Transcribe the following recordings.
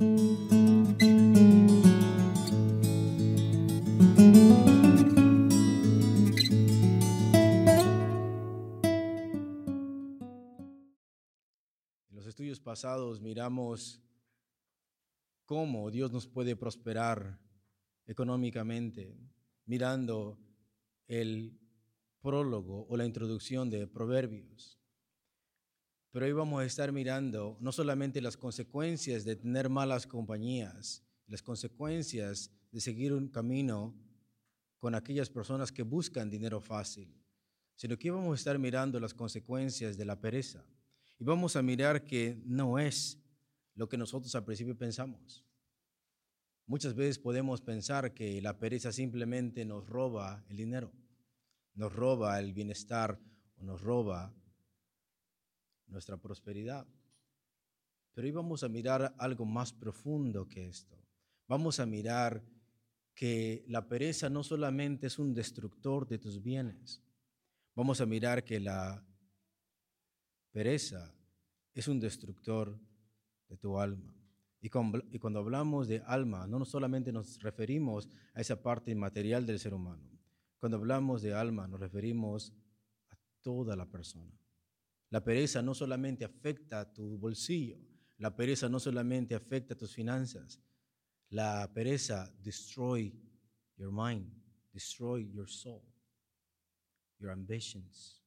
En los estudios pasados miramos cómo Dios nos puede prosperar económicamente, mirando el prólogo o la introducción de Proverbios. Pero hoy vamos a estar mirando no solamente las consecuencias de tener malas compañías, las consecuencias de seguir un camino con aquellas personas que buscan dinero fácil, sino que vamos a estar mirando las consecuencias de la pereza. Y vamos a mirar que no es lo que nosotros al principio pensamos. Muchas veces podemos pensar que la pereza simplemente nos roba el dinero, nos roba el bienestar o nos roba nuestra prosperidad. Pero hoy vamos a mirar algo más profundo que esto. Vamos a mirar que la pereza no solamente es un destructor de tus bienes. Vamos a mirar que la pereza es un destructor de tu alma. Y cuando hablamos de alma, no solamente nos referimos a esa parte inmaterial del ser humano. Cuando hablamos de alma, nos referimos a toda la persona. La pereza no solamente afecta tu bolsillo, la pereza no solamente afecta tus finanzas, la pereza destroy your mind, destroy your soul, your ambitions,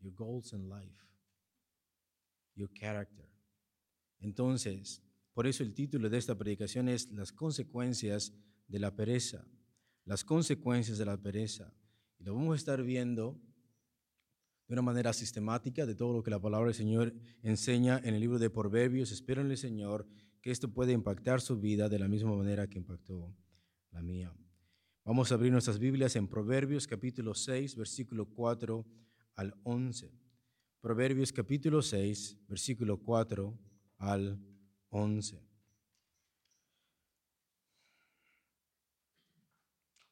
your goals in life, your character. Entonces, por eso el título de esta predicación es Las consecuencias de la pereza. Las consecuencias de la pereza. Y lo vamos a estar viendo una manera sistemática de todo lo que la palabra del Señor enseña en el libro de Proverbios. Espero en el Señor que esto pueda impactar su vida de la misma manera que impactó la mía. Vamos a abrir nuestras Biblias en Proverbios capítulo 6, versículo 4 al 11. Proverbios capítulo 6, versículo 4 al 11.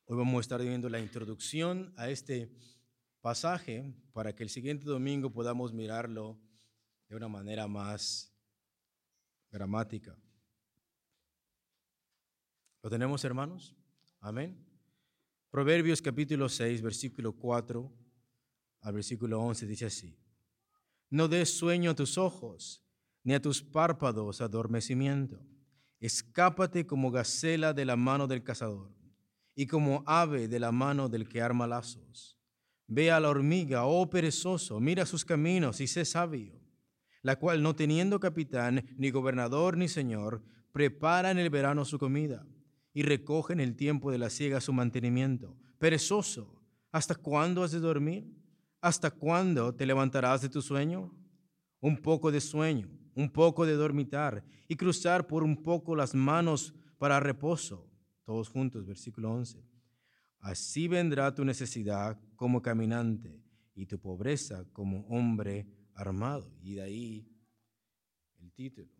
Hoy vamos a estar viendo la introducción a este pasaje para que el siguiente domingo podamos mirarlo de una manera más gramática. ¿Lo tenemos, hermanos? Amén. Proverbios capítulo 6, versículo 4 al versículo 11 dice así. No des sueño a tus ojos, ni a tus párpados adormecimiento. Escápate como gacela de la mano del cazador, y como ave de la mano del que arma lazos. Ve a la hormiga, oh perezoso, mira sus caminos y sé sabio, la cual no teniendo capitán, ni gobernador, ni señor, prepara en el verano su comida y recoge en el tiempo de la siega su mantenimiento. Perezoso, ¿hasta cuándo has de dormir? ¿Hasta cuándo te levantarás de tu sueño? Un poco de sueño, un poco de dormitar y cruzar por un poco las manos para reposo. Todos juntos, versículo 11. Así vendrá tu necesidad como caminante y tu pobreza como hombre armado. Y de ahí el título,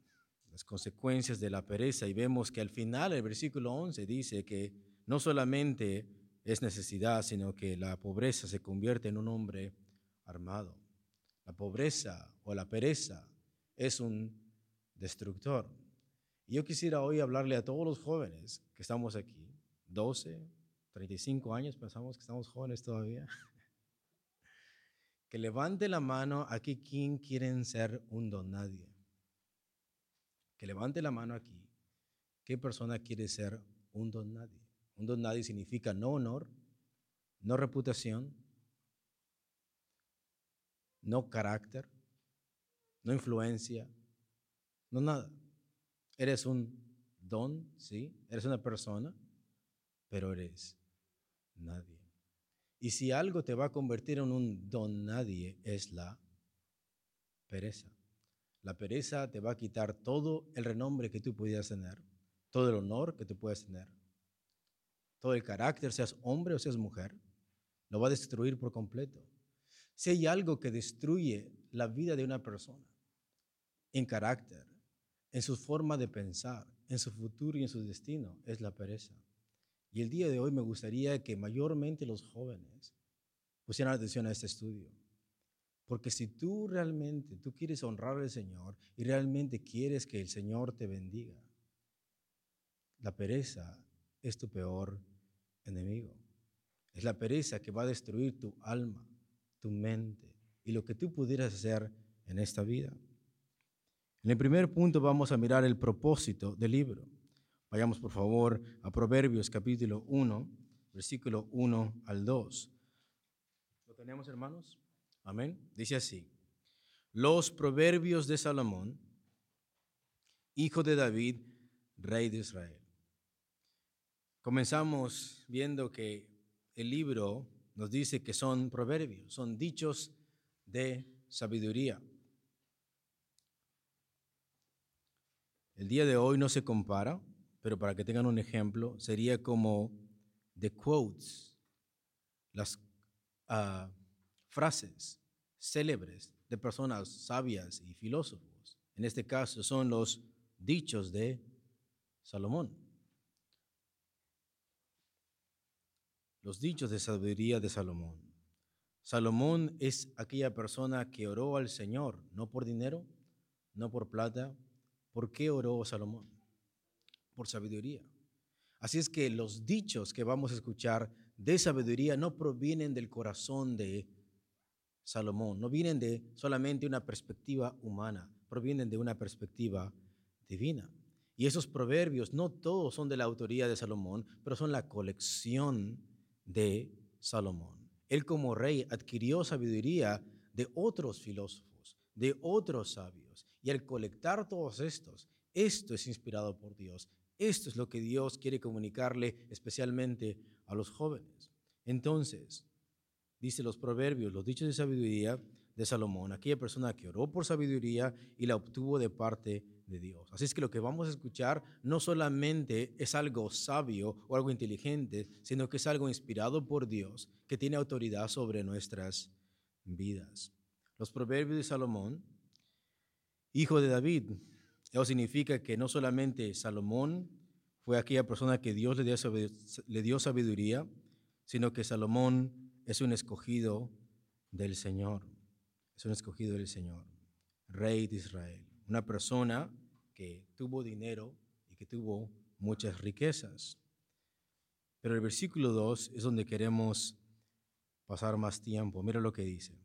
las consecuencias de la pereza. Y vemos que al final el versículo 11 dice que no solamente es necesidad, sino que la pobreza se convierte en un hombre armado. La pobreza o la pereza es un destructor. Y yo quisiera hoy hablarle a todos los jóvenes que estamos aquí, 12, 35 años, pensamos que estamos jóvenes todavía. Que levante la mano aquí quien quieren ser un don nadie. Que levante la mano aquí. ¿Qué persona quiere ser un don nadie? Un don nadie significa no honor, no reputación, no carácter, no influencia, no nada. Eres un don, sí, eres una persona, pero eres nadie. Y si algo te va a convertir en un don nadie es la pereza. La pereza te va a quitar todo el renombre que tú pudieras tener, todo el honor que tú puedas tener, todo el carácter, seas hombre o seas mujer, lo va a destruir por completo. Si hay algo que destruye la vida de una persona en carácter, en su forma de pensar, en su futuro y en su destino, es la pereza. Y el día de hoy me gustaría que mayormente los jóvenes pusieran atención a este estudio. Porque si tú realmente, tú quieres honrar al Señor y realmente quieres que el Señor te bendiga, la pereza es tu peor enemigo. Es la pereza que va a destruir tu alma, tu mente y lo que tú pudieras hacer en esta vida. En el primer punto vamos a mirar el propósito del libro. Vayamos por favor a Proverbios capítulo 1, versículo 1 al 2. ¿Lo tenemos hermanos? Amén. Dice así. Los proverbios de Salomón, hijo de David, rey de Israel. Comenzamos viendo que el libro nos dice que son proverbios, son dichos de sabiduría. El día de hoy no se compara, pero para que tengan un ejemplo, sería como the quotes, las uh, frases célebres de personas sabias y filósofos. En este caso son los dichos de Salomón. Los dichos de sabiduría de Salomón. Salomón es aquella persona que oró al Señor, no por dinero, no por plata, ¿Por qué oró Salomón? Por sabiduría. Así es que los dichos que vamos a escuchar de sabiduría no provienen del corazón de Salomón, no vienen de solamente una perspectiva humana, provienen de una perspectiva divina. Y esos proverbios no todos son de la autoría de Salomón, pero son la colección de Salomón. Él como rey adquirió sabiduría de otros filósofos, de otros sabios. Y al colectar todos estos, esto es inspirado por Dios. Esto es lo que Dios quiere comunicarle especialmente a los jóvenes. Entonces, dice los proverbios, los dichos de sabiduría de Salomón, aquella persona que oró por sabiduría y la obtuvo de parte de Dios. Así es que lo que vamos a escuchar no solamente es algo sabio o algo inteligente, sino que es algo inspirado por Dios, que tiene autoridad sobre nuestras vidas. Los proverbios de Salomón hijo de David. Eso significa que no solamente Salomón fue aquella persona que Dios le dio sabiduría, sino que Salomón es un escogido del Señor. Es un escogido del Señor, rey de Israel. Una persona que tuvo dinero y que tuvo muchas riquezas. Pero el versículo 2 es donde queremos pasar más tiempo. Mira lo que dice.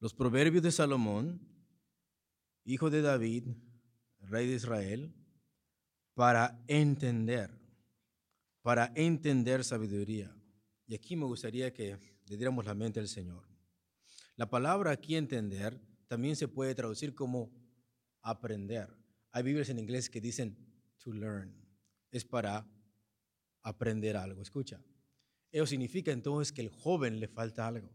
Los proverbios de Salomón hijo de David, rey de Israel, para entender, para entender sabiduría. Y aquí me gustaría que le diéramos la mente al Señor. La palabra aquí entender también se puede traducir como aprender. Hay Biblias en inglés que dicen to learn. Es para aprender algo. Escucha. Eso significa entonces que el joven le falta algo.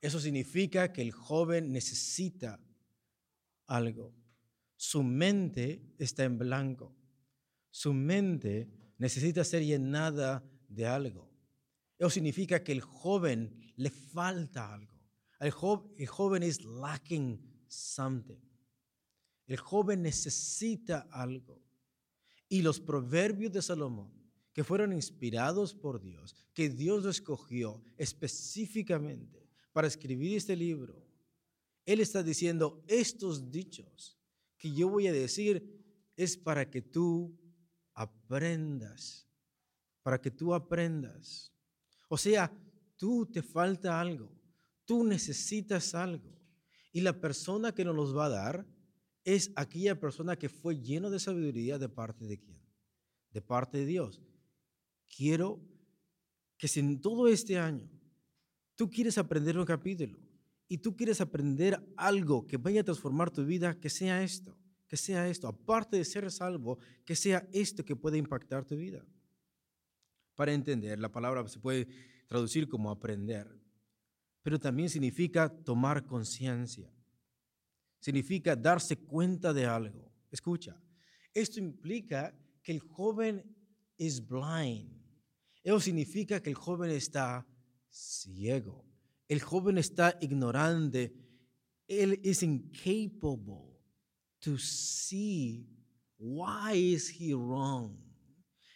Eso significa que el joven necesita algo. Su mente está en blanco. Su mente necesita ser llenada de algo. Eso significa que el joven le falta algo. El, joven es lacking something. El joven necesita algo. Y los proverbios de Salomón, que fueron inspirados por Dios, que Dios escogió específicamente para escribir este libro, él está diciendo, estos dichos que yo voy a decir es para que tú aprendas, para que tú aprendas. O sea, tú te falta algo, tú necesitas algo. Y la persona que nos los va a dar es aquella persona que fue lleno de sabiduría de parte de quién? De parte de Dios. Quiero que si en todo este año tú quieres aprender un capítulo, y tú quieres aprender algo que vaya a transformar tu vida, que sea esto, que sea esto. Aparte de ser salvo, que sea esto que puede impactar tu vida. Para entender, la palabra se puede traducir como aprender, pero también significa tomar conciencia. Significa darse cuenta de algo. Escucha, esto implica que el joven es blind. Eso significa que el joven está ciego. El joven está ignorante. Él es incapable to see why is he wrong.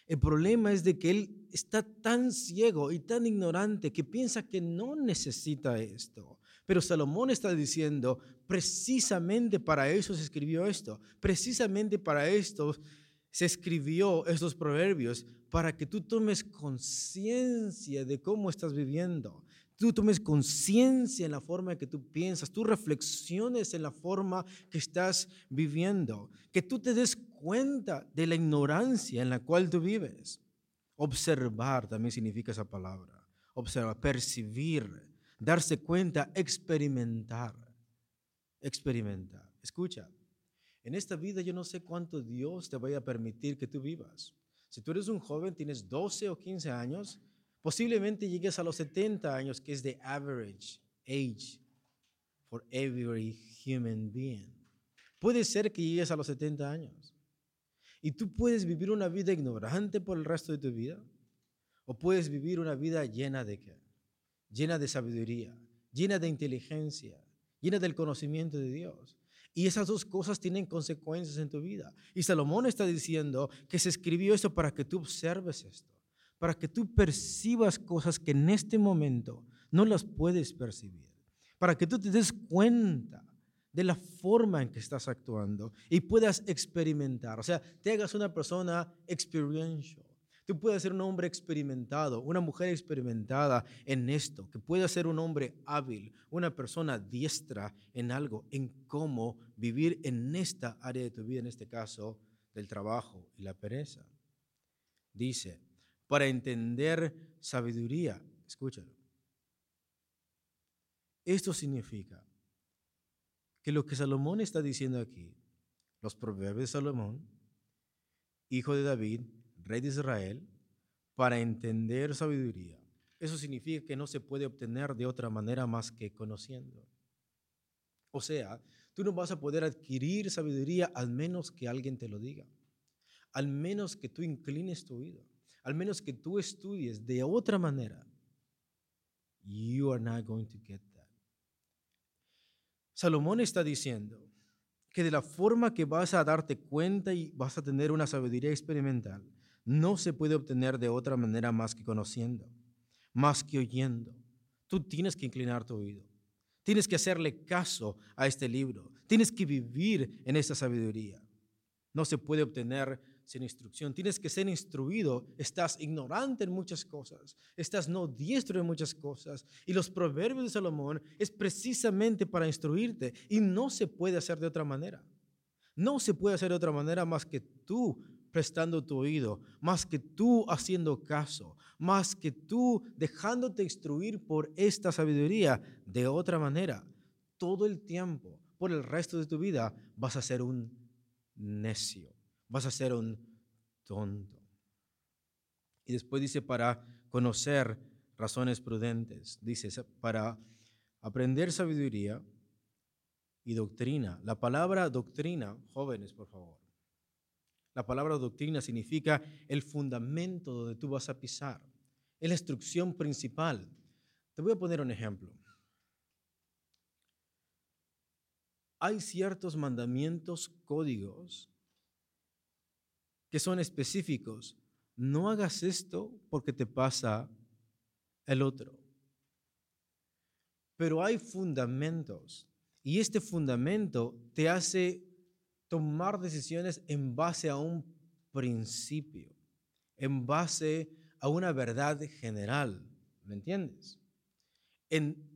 El problema es de que él está tan ciego y tan ignorante que piensa que no necesita esto. Pero Salomón está diciendo, precisamente para eso se escribió esto, precisamente para esto se escribió estos proverbios para que tú tomes conciencia de cómo estás viviendo. Tú tomes conciencia en la forma en que tú piensas, tú reflexiones en la forma que estás viviendo, que tú te des cuenta de la ignorancia en la cual tú vives. Observar también significa esa palabra. Observar, percibir, darse cuenta, experimentar. Experimentar. Escucha, en esta vida yo no sé cuánto Dios te vaya a permitir que tú vivas. Si tú eres un joven, tienes 12 o 15 años, posiblemente llegues a los 70 años, que es the average age for every human being. Puede ser que llegues a los 70 años. Y tú puedes vivir una vida ignorante por el resto de tu vida. O puedes vivir una vida llena de qué? Llena de sabiduría, llena de inteligencia, llena del conocimiento de Dios. Y esas dos cosas tienen consecuencias en tu vida. Y Salomón está diciendo que se escribió esto para que tú observes esto, para que tú percibas cosas que en este momento no las puedes percibir, para que tú te des cuenta de la forma en que estás actuando y puedas experimentar, o sea, te hagas una persona experiential. Tú puedes ser un hombre experimentado, una mujer experimentada en esto, que pueda ser un hombre hábil, una persona diestra en algo, en cómo vivir en esta área de tu vida, en este caso del trabajo y la pereza. Dice, para entender sabiduría, escúchalo. Esto significa que lo que Salomón está diciendo aquí, los proverbios de Salomón, hijo de David, rey de Israel, para entender sabiduría, eso significa que no se puede obtener de otra manera más que conociendo. O sea, tú no vas a poder adquirir sabiduría al menos que alguien te lo diga, al menos que tú inclines tu oído, al menos que tú estudies de otra manera. You are not going to get Salomón está diciendo que de la forma que vas a darte cuenta y vas a tener una sabiduría experimental, no se puede obtener de otra manera más que conociendo, más que oyendo. Tú tienes que inclinar tu oído. Tienes que hacerle caso a este libro. Tienes que vivir en esta sabiduría. No se puede obtener sin instrucción. Tienes que ser instruido. Estás ignorante en muchas cosas. Estás no diestro en muchas cosas. Y los proverbios de Salomón es precisamente para instruirte. Y no se puede hacer de otra manera. No se puede hacer de otra manera más que tú prestando tu oído, más que tú haciendo caso, más que tú dejándote instruir por esta sabiduría. De otra manera, todo el tiempo, por el resto de tu vida, vas a ser un necio vas a ser un tonto. Y después dice para conocer razones prudentes, dice para aprender sabiduría y doctrina. La palabra doctrina, jóvenes, por favor. La palabra doctrina significa el fundamento donde tú vas a pisar, es la instrucción principal. Te voy a poner un ejemplo. Hay ciertos mandamientos, códigos que son específicos. No hagas esto porque te pasa el otro. Pero hay fundamentos y este fundamento te hace tomar decisiones en base a un principio, en base a una verdad general. ¿Me entiendes? En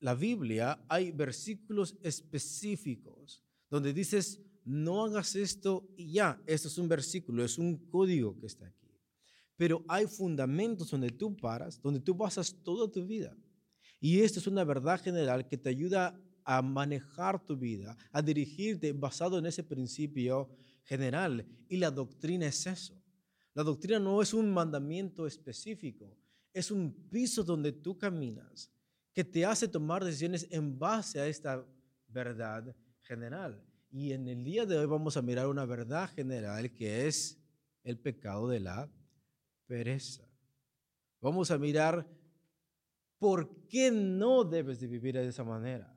la Biblia hay versículos específicos donde dices, no hagas esto y ya. Esto es un versículo, es un código que está aquí. Pero hay fundamentos donde tú paras, donde tú basas toda tu vida. Y esto es una verdad general que te ayuda a manejar tu vida, a dirigirte basado en ese principio general. Y la doctrina es eso. La doctrina no es un mandamiento específico, es un piso donde tú caminas que te hace tomar decisiones en base a esta verdad general. Y en el día de hoy vamos a mirar una verdad general que es el pecado de la pereza. Vamos a mirar por qué no debes de vivir de esa manera.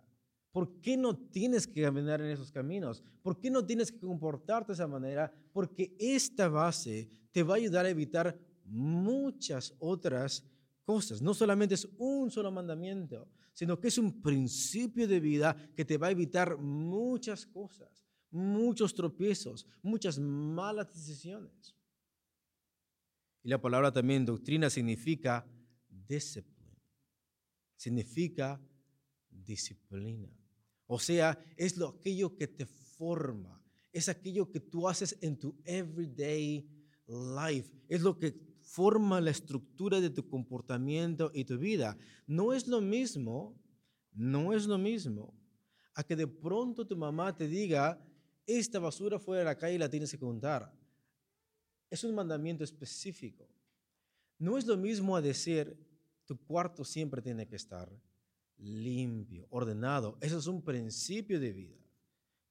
¿Por qué no tienes que caminar en esos caminos? ¿Por qué no tienes que comportarte de esa manera? Porque esta base te va a ayudar a evitar muchas otras cosas. No solamente es un solo mandamiento, sino que es un principio de vida que te va a evitar muchas cosas. muchos tropiezos, muchas malas decisiones. Y la palabra también doctrina significa discipline, significa disciplina. O sea, es lo, aquello que te forma, es aquello que tú haces en tu everyday life, es lo que forma la estructura de tu comportamiento y tu vida. No es lo mismo, no es lo mismo a que de pronto tu mamá te diga, esta basura fuera de la calle la tienes que contar. Es un mandamiento específico. No es lo mismo a decir, tu cuarto siempre tiene que estar limpio, ordenado. Eso es un principio de vida.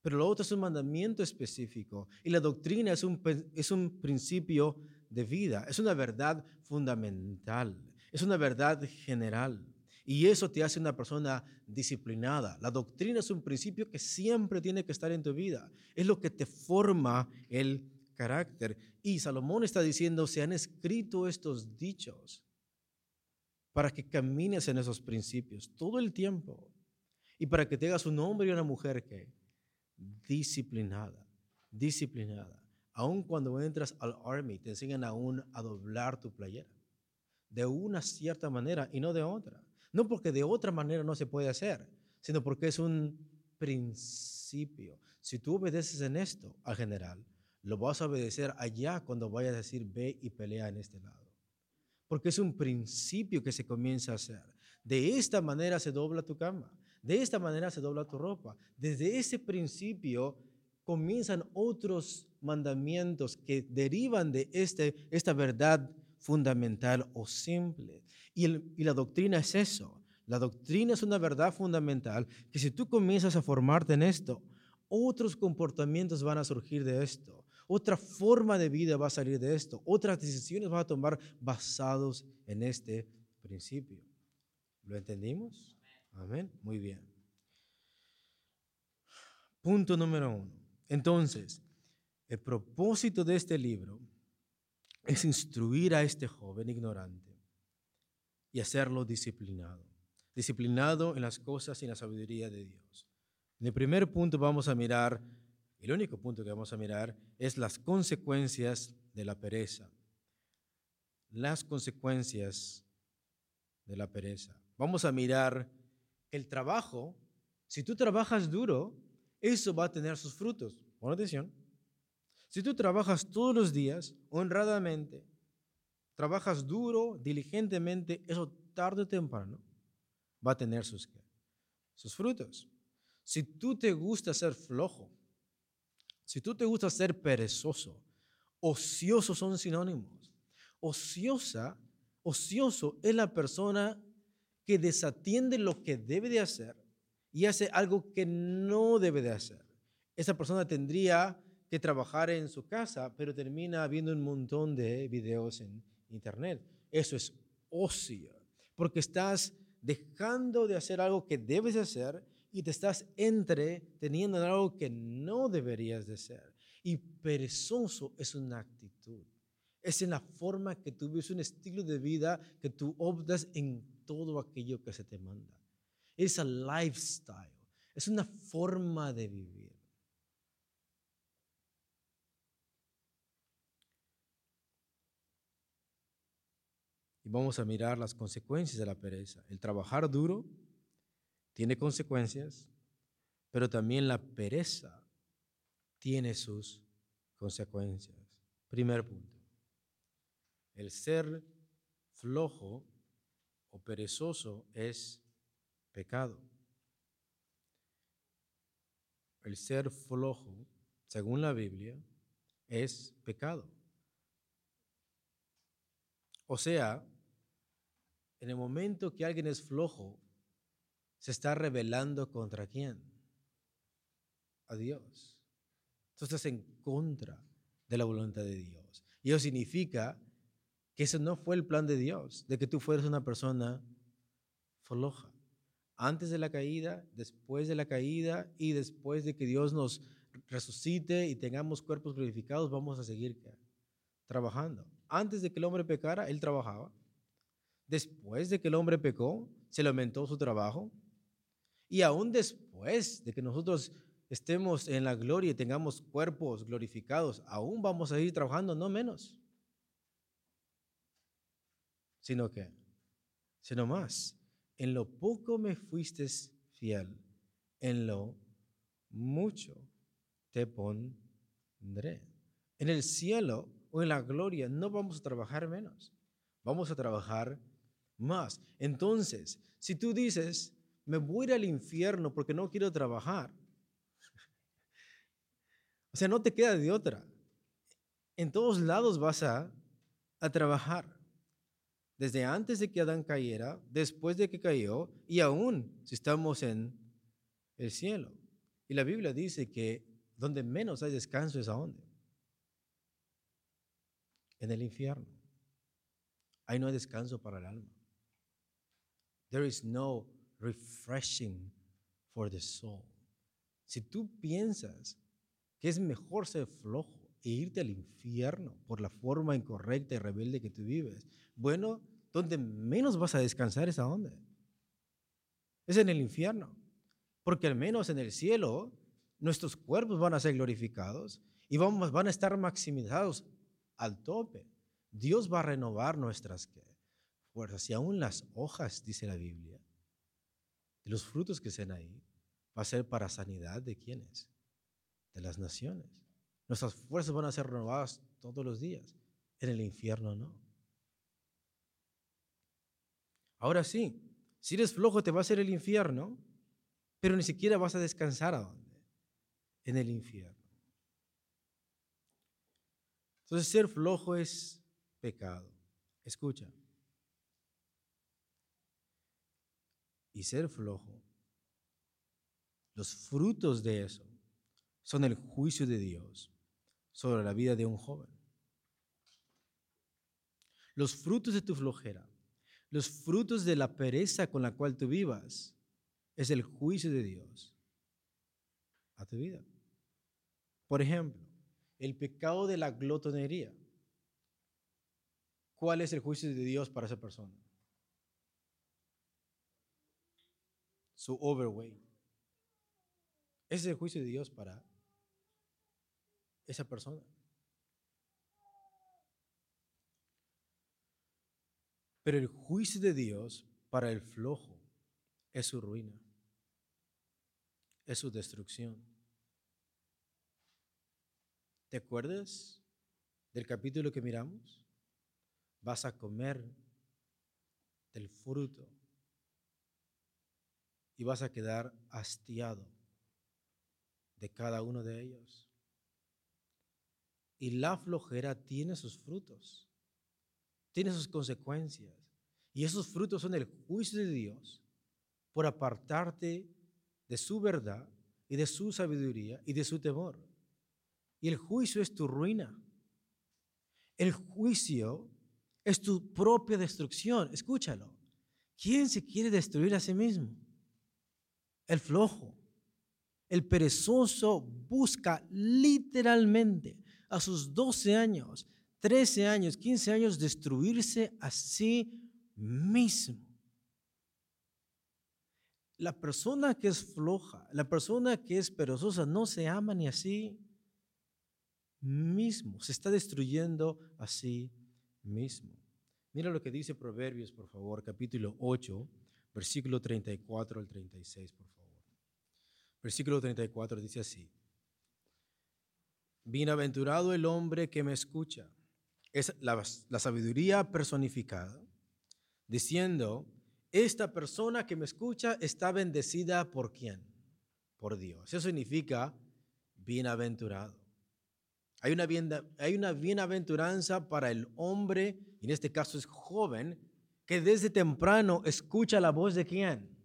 Pero lo otro es un mandamiento específico. Y la doctrina es un, es un principio de vida. Es una verdad fundamental. Es una verdad general. Y eso te hace una persona disciplinada. La doctrina es un principio que siempre tiene que estar en tu vida. Es lo que te forma el carácter. Y Salomón está diciendo, se han escrito estos dichos para que camines en esos principios todo el tiempo y para que tengas un hombre y una mujer que disciplinada, disciplinada. Aun cuando entras al army, te enseñan aún a doblar tu playera de una cierta manera y no de otra. No porque de otra manera no se puede hacer, sino porque es un principio. Si tú obedeces en esto al general, lo vas a obedecer allá cuando vayas a decir ve y pelea en este lado. Porque es un principio que se comienza a hacer. De esta manera se dobla tu cama. De esta manera se dobla tu ropa. Desde ese principio comienzan otros mandamientos que derivan de este, esta verdad fundamental o simple. Y, y la doctrina es eso. La doctrina es una verdad fundamental que si tú comienzas a formarte en esto, otros comportamientos van a surgir de esto. Otra forma de vida va a salir de esto. Otras decisiones vas a tomar basados en este principio. ¿Lo entendimos? Amén. Muy bien. Punto número uno. Entonces, el propósito de este libro es instruir a este joven ignorante y hacerlo disciplinado. Disciplinado en las cosas y en la sabiduría de Dios. En el primer punto vamos a mirar el único punto que vamos a mirar es las consecuencias de la pereza. Las consecuencias de la pereza. Vamos a mirar el trabajo. Si tú trabajas duro, eso va a tener sus frutos. Pon atención. Si tú trabajas todos los días, honradamente, trabajas duro, diligentemente, eso tarde o temprano va a tener sus, sus frutos. Si tú te gusta ser flojo, si tú te gusta ser perezoso, ocioso son sinónimos. Ociosa, ocioso es la persona que desatiende lo que debe de hacer y hace algo que no debe de hacer. Esa persona tendría que trabajar en su casa, pero termina viendo un montón de videos en internet. Eso es ocio, porque estás dejando de hacer algo que debes de hacer y te estás entreteniendo en algo que no deberías de ser. Y perezoso es una actitud. Es en la forma que tú vives un estilo de vida que tú optas en todo aquello que se te manda. Es un lifestyle. Es una forma de vivir. Y vamos a mirar las consecuencias de la pereza. El trabajar duro tiene consecuencias, pero también la pereza tiene sus consecuencias. Primer punto. El ser flojo o perezoso es pecado. El ser flojo, según la Biblia, es pecado. O sea, en el momento que alguien es flojo, se está rebelando contra quién? A Dios. Entonces estás en contra de la voluntad de Dios. Y eso significa que ese no fue el plan de Dios, de que tú fueras una persona floja. Antes de la caída, después de la caída y después de que Dios nos resucite y tengamos cuerpos glorificados, vamos a seguir trabajando. Antes de que el hombre pecara, él trabajaba. Después de que el hombre pecó, se le aumentó su trabajo. Y aún después de que nosotros estemos en la gloria y tengamos cuerpos glorificados, aún vamos a ir trabajando, no menos. Sino que, sino más, en lo poco me fuiste fiel, en lo mucho te pondré. En el cielo o en la gloria no vamos a trabajar menos, vamos a trabajar más. Entonces, si tú dices, me voy a ir al infierno porque no quiero trabajar, o sea, no te queda de otra. En todos lados vas a, a trabajar. Desde antes de que Adán cayera, después de que cayó y aún si estamos en el cielo. Y la Biblia dice que donde menos hay descanso es a dónde? En el infierno. Ahí no hay descanso para el alma. There is no refreshing for the soul. Si tú piensas que es mejor ser flojo e irte al infierno por la forma incorrecta y rebelde que tú vives, bueno, donde menos vas a descansar es a dónde? Es en el infierno. Porque al menos en el cielo nuestros cuerpos van a ser glorificados y vamos, van a estar maximizados al tope. Dios va a renovar nuestras fuerzas y aún las hojas, dice la Biblia, de los frutos que sean ahí, va a ser para sanidad de quienes? De las naciones. Nuestras fuerzas van a ser renovadas todos los días. En el infierno no. Ahora sí, si eres flojo te va a hacer el infierno, pero ni siquiera vas a descansar a dónde? En el infierno. Entonces ser flojo es pecado. Escucha. Y ser flojo, los frutos de eso son el juicio de Dios sobre la vida de un joven. Los frutos de tu flojera, los frutos de la pereza con la cual tú vivas, es el juicio de Dios a tu vida. Por ejemplo, el pecado de la glotonería. ¿Cuál es el juicio de Dios para esa persona? Su overweight. Ese es el juicio de Dios para esa persona. Pero el juicio de Dios para el flojo es su ruina, es su destrucción. ¿Te acuerdas del capítulo que miramos? Vas a comer del fruto y vas a quedar hastiado de cada uno de ellos. Y la flojera tiene sus frutos, tiene sus consecuencias. Y esos frutos son el juicio de Dios por apartarte de su verdad y de su sabiduría y de su temor. Y el juicio es tu ruina. El juicio es tu propia destrucción. Escúchalo. ¿Quién se quiere destruir a sí mismo? El flojo. El perezoso busca literalmente a sus 12 años, 13 años, 15 años, destruirse a sí mismo. La persona que es floja, la persona que es perezosa, no se ama ni a sí mismo, se está destruyendo a sí mismo. Mira lo que dice Proverbios, por favor, capítulo 8, versículo 34 al 36, por favor. Versículo 34 dice así. Bienaventurado el hombre que me escucha. Es la, sabiduría personificada, diciendo, esta persona que me escucha está bendecida por quién? Por Dios. Eso significa bienaventurado. Hay una, hay una bienaventuranza para el hombre, y en este caso es joven, que desde temprano escucha la voz de quién?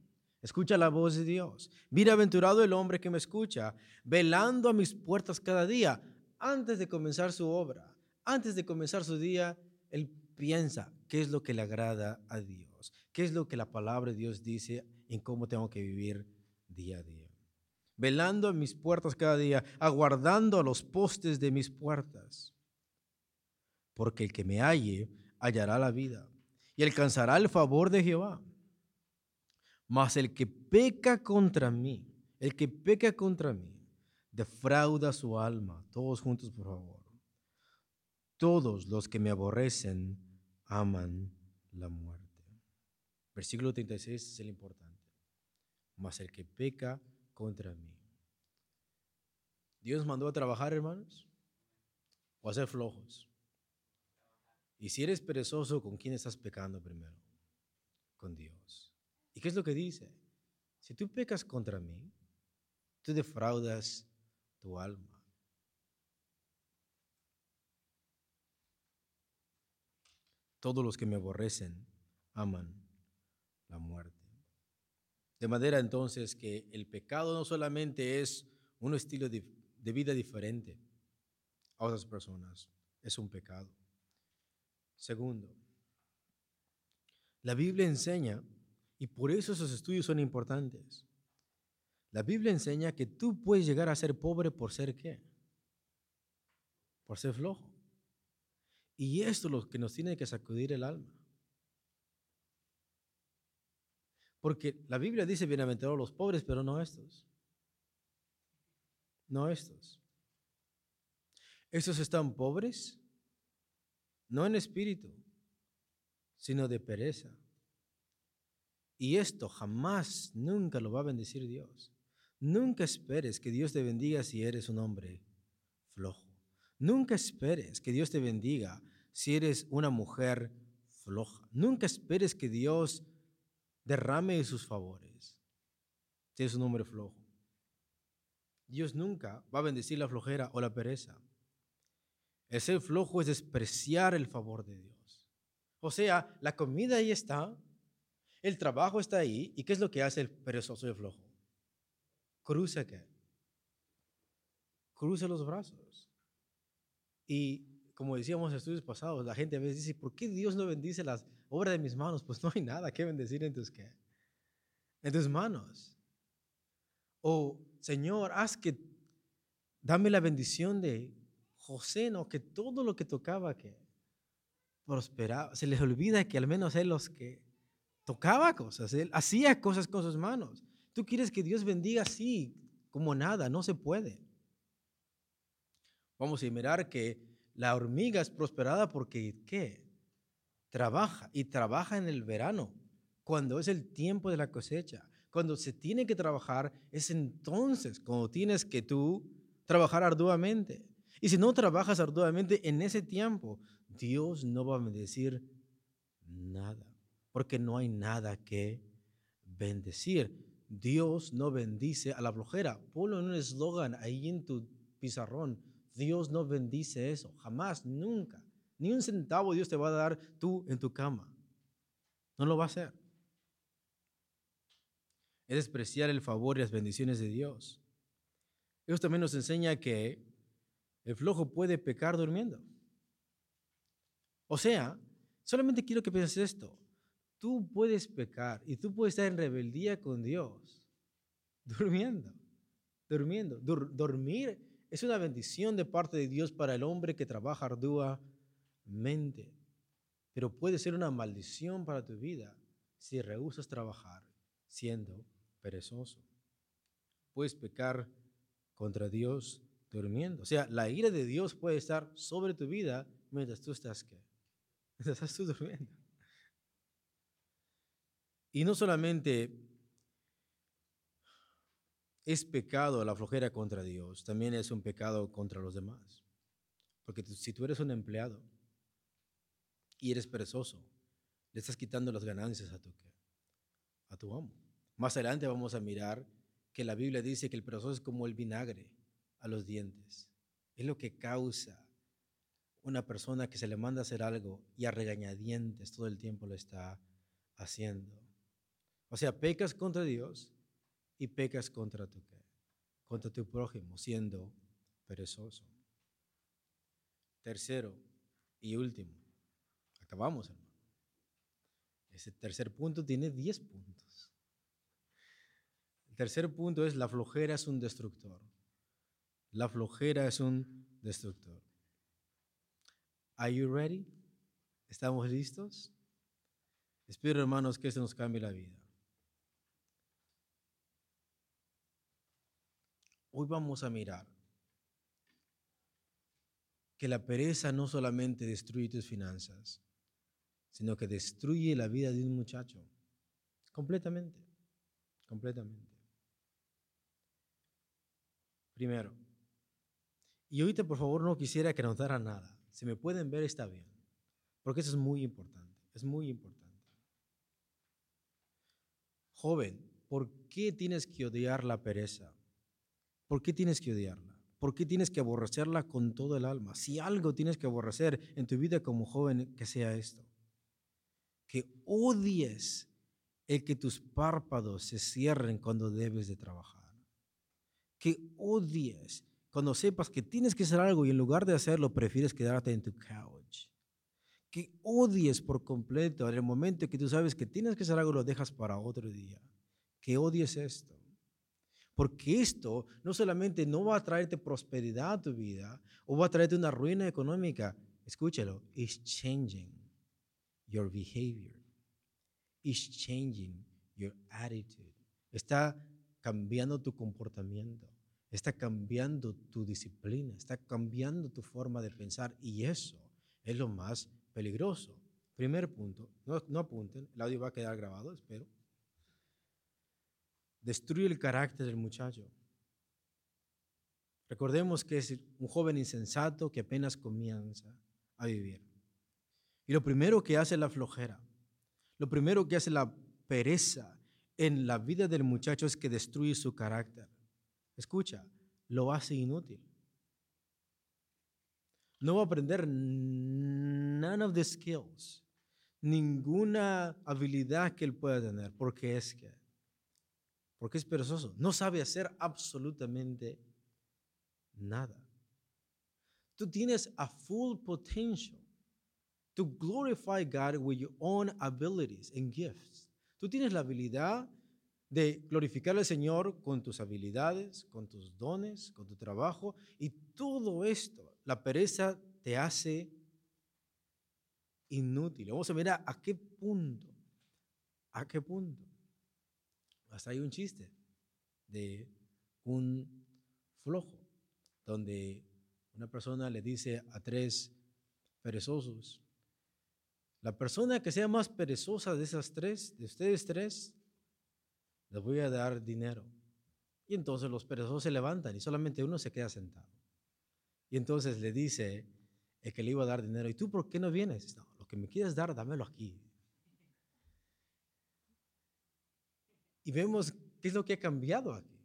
Escucha la voz de Dios. Bienaventurado el hombre que me escucha, velando a mis puertas cada día. Antes de comenzar su obra, antes de comenzar su día, él piensa qué es lo que le agrada a Dios, qué es lo que la palabra de Dios dice en cómo tengo que vivir día a día. Velando a mis puertas cada día, aguardando a los postes de mis puertas. Porque el que me halle hallará la vida y alcanzará el favor de Jehová. Mas el que peca contra mí, el que peca contra mí, defrauda su alma. Todos juntos, por favor. Todos los que me aborrecen aman la muerte. Versículo 36 es el importante. Mas el que peca contra mí. Dios mandó a trabajar, hermanos, o a ser flojos. Y si eres perezoso, ¿con quién estás pecando primero? Con Dios. ¿Y qué es lo que dice? Si tú pecas contra mí, tú defraudas tu alma. Todos los que me aborrecen aman la muerte. De manera entonces que el pecado no solamente es un estilo de, vida diferente a otras personas, es un pecado. Segundo, la Biblia enseña, y por eso esos estudios son importantes, la Biblia enseña que tú puedes llegar a ser pobre por ser qué? Por ser flojo. Y esto es lo que nos tiene que sacudir el alma. Porque la Biblia dice bienaventurados los pobres, pero no estos. No estos. Estos están pobres, no en espíritu, sino de pereza. Y esto jamás, nunca lo va a bendecir Dios. Nunca esperes que Dios te bendiga si eres un hombre flojo. Nunca esperes que Dios te bendiga si eres una mujer floja. Nunca esperes que Dios derrame sus favores si eres un hombre flojo. Dios nunca va a bendecir la flojera o la pereza. El ser flojo es despreciar el favor de Dios. O sea, la comida ahí está, el trabajo está ahí, ¿y qué es lo que hace el perezoso y el flojo? cruza qué? Cruza los brazos. Y como decíamos en estudios pasados, la gente a veces dice, ¿por qué Dios no bendice las obras de mis manos? Pues no hay nada que bendecir en tus qué? En tus manos. O Señor, haz que dame la bendición de José, no que todo lo que tocaba que prosperaba. Se les olvida que al menos él los que tocaba cosas, él hacía cosas con sus manos. Tú quieres que Dios bendiga así, como nada, no se puede. Vamos a mirar que la hormiga es prosperada porque, ¿qué? Trabaja y trabaja en el verano, cuando es el tiempo de la cosecha. Cuando se tiene que trabajar, es entonces cuando tienes que tú trabajar arduamente. Y si no trabajas arduamente en ese tiempo, Dios no va a bendecir nada, porque no hay nada que bendecir. Dios no bendice a la flojera. Ponlo en un eslogan ahí en tu pizarrón. Dios no bendice eso. Jamás, nunca. Ni un centavo Dios te va a dar tú en tu cama. No lo va a hacer. Es despreciar el favor y las bendiciones de Dios. Eso también nos enseña que el flojo puede pecar durmiendo. O sea, solamente quiero que pienses esto tú puedes pecar y tú puedes estar en rebeldía con Dios, durmiendo, durmiendo. dormir es una bendición de parte de Dios para el hombre que trabaja arduamente, pero puede ser una maldición para tu vida si rehusas trabajar siendo perezoso. Puedes pecar contra Dios durmiendo. O sea, la ira de Dios puede estar sobre tu vida mientras tú estás, ¿qué? Mientras estás tú durmiendo. Y no solamente es pecado la flojera contra Dios, también es un pecado contra los demás. Porque si tú eres un empleado y eres perezoso, le estás quitando las ganancias a tu, a tu amo. Más adelante vamos a mirar que la Biblia dice que el perezoso es como el vinagre a los dientes. Es lo que causa una persona que se le manda a hacer algo y a regañadientes todo el tiempo lo está haciendo. O sea, pecas contra Dios y pecas contra tu, contra tu prójimo, siendo perezoso. Tercero y último. Acabamos, hermano. Ese tercer punto tiene 10 puntos. El tercer punto es la flojera es un destructor. La flojera es un destructor. Are you ready? ¿Estamos listos? Espero, hermanos, que esto nos cambie la vida. Hoy vamos a mirar que la pereza no solamente destruye tus finanzas, sino que destruye la vida de un muchacho. Completamente, completamente. Primero, y ahorita por favor no quisiera que notara nada. Si me pueden ver está bien, porque eso es muy importante, es muy importante. Joven, ¿por qué tienes que odiar la pereza? ¿Por qué tienes que odiarla? ¿Por qué tienes que aborrecerla con todo el alma? Si algo tienes que aborrecer en tu vida como joven, que sea esto. Que odies el que tus párpados se cierren cuando debes de trabajar. Que odies cuando sepas que tienes que hacer algo y en lugar de hacerlo prefieres quedarte en tu couch. Que odies por completo en el momento que tú sabes que tienes que hacer algo lo dejas para otro día. Que odies esto. Porque esto no solamente no va a traerte prosperidad a tu vida o va a traerte una ruina económica. Escúchalo, it's changing your behavior. It's changing your attitude. Está cambiando tu comportamiento. Está cambiando tu disciplina. Está cambiando tu forma de pensar. Y eso es lo más peligroso. Primer punto, no, no apunten, el audio va a quedar grabado, espero destruye el carácter del muchacho. Recordemos que es un joven insensato que apenas comienza a vivir. Y lo primero que hace la flojera, lo primero que hace la pereza en la vida del muchacho es que destruye su carácter. Escucha, lo hace inútil. No va a aprender none of the skills, ninguna habilidad que él pueda tener, porque es que porque es perezoso. No sabe hacer absolutamente nada. Tú tienes a full potential to glorify God with your own abilities and gifts. Tú tienes la habilidad de glorificar al Señor con tus habilidades, con tus dones, con tu trabajo y todo esto. La pereza te hace inútil. Vamos a mirar a qué punto, a qué punto. Hasta hay un chiste de un flojo, donde una persona le dice a tres perezosos, la persona que sea más perezosa de esas tres, de ustedes tres, les voy a dar dinero. Y entonces los perezosos se levantan y solamente uno se queda sentado. Y entonces le dice el que le iba a dar dinero, ¿y tú por qué no vienes? No, lo que me quieres dar, dámelo aquí. Y vemos qué es lo que ha cambiado aquí.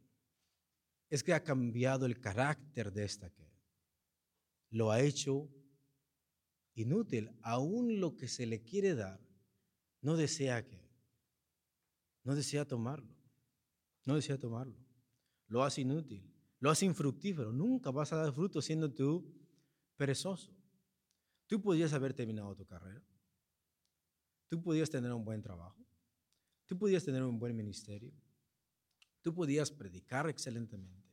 Es que ha cambiado el carácter de esta que lo ha hecho inútil. Aún lo que se le quiere dar, no desea que, no desea tomarlo, no desea tomarlo. Lo hace inútil, lo hace infructífero. Nunca vas a dar fruto siendo tú perezoso. Tú podías haber terminado tu carrera. Tú podías tener un buen trabajo. Tú podías tener un buen ministerio. Tú podías predicar excelentemente.